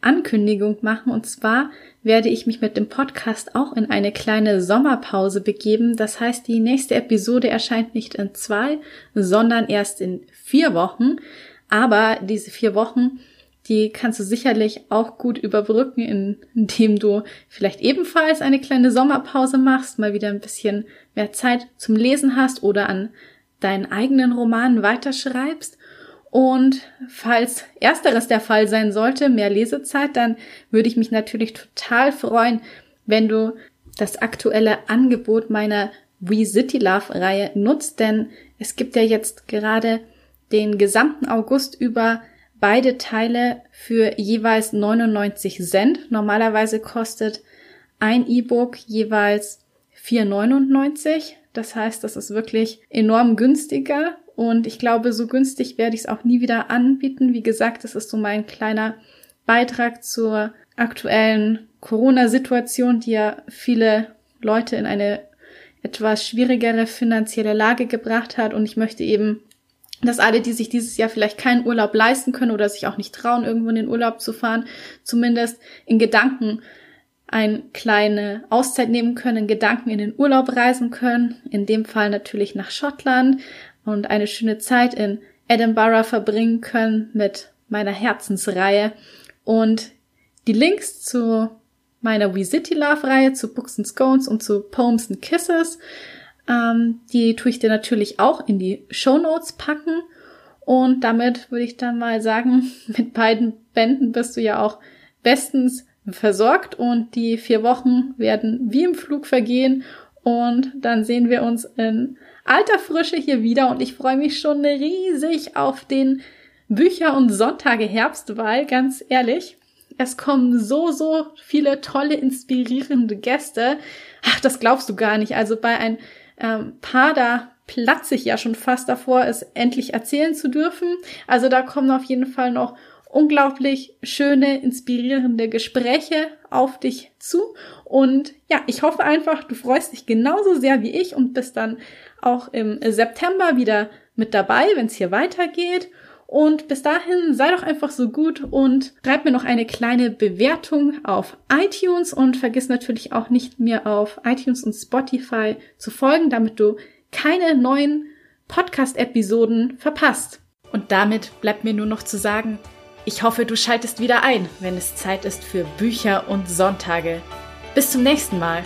Ankündigung machen. Und zwar werde ich mich mit dem Podcast auch in eine kleine Sommerpause begeben. Das heißt, die nächste Episode erscheint nicht in zwei, sondern erst in vier Wochen. Aber diese vier Wochen, die kannst du sicherlich auch gut überbrücken, indem du vielleicht ebenfalls eine kleine Sommerpause machst, mal wieder ein bisschen mehr Zeit zum Lesen hast oder an deinen eigenen Romanen weiterschreibst. Und falls ersteres der Fall sein sollte, mehr Lesezeit, dann würde ich mich natürlich total freuen, wenn du das aktuelle Angebot meiner We City Love Reihe nutzt, denn es gibt ja jetzt gerade den gesamten August über beide Teile für jeweils 99 Cent. Normalerweise kostet ein E-Book jeweils 4,99. Das heißt, das ist wirklich enorm günstiger und ich glaube, so günstig werde ich es auch nie wieder anbieten. Wie gesagt, das ist so mein kleiner Beitrag zur aktuellen Corona-Situation, die ja viele Leute in eine etwas schwierigere finanzielle Lage gebracht hat. Und ich möchte eben, dass alle, die sich dieses Jahr vielleicht keinen Urlaub leisten können oder sich auch nicht trauen, irgendwo in den Urlaub zu fahren, zumindest in Gedanken eine kleine Auszeit nehmen können, in Gedanken in den Urlaub reisen können. In dem Fall natürlich nach Schottland, und eine schöne Zeit in Edinburgh verbringen können mit meiner Herzensreihe. Und die Links zu meiner We City Love Reihe, zu Books and Scones und zu Poems and Kisses, ähm, die tue ich dir natürlich auch in die Show Notes packen. Und damit würde ich dann mal sagen, mit beiden Bänden bist du ja auch bestens versorgt und die vier Wochen werden wie im Flug vergehen und dann sehen wir uns in alter Frische hier wieder und ich freue mich schon riesig auf den Bücher- und Sonntage Herbst, weil ganz ehrlich, es kommen so, so viele tolle, inspirierende Gäste. Ach, das glaubst du gar nicht. Also bei ein ähm, paar, da platze ich ja schon fast davor, es endlich erzählen zu dürfen. Also da kommen auf jeden Fall noch unglaublich schöne, inspirierende Gespräche auf dich zu. Und ja, ich hoffe einfach, du freust dich genauso sehr wie ich und bist dann auch im September wieder mit dabei, wenn es hier weitergeht. Und bis dahin sei doch einfach so gut und schreib mir noch eine kleine Bewertung auf iTunes und vergiss natürlich auch nicht mir auf iTunes und Spotify zu folgen, damit du keine neuen Podcast-Episoden verpasst. Und damit bleibt mir nur noch zu sagen, ich hoffe, du schaltest wieder ein, wenn es Zeit ist für Bücher und Sonntage. Bis zum nächsten Mal.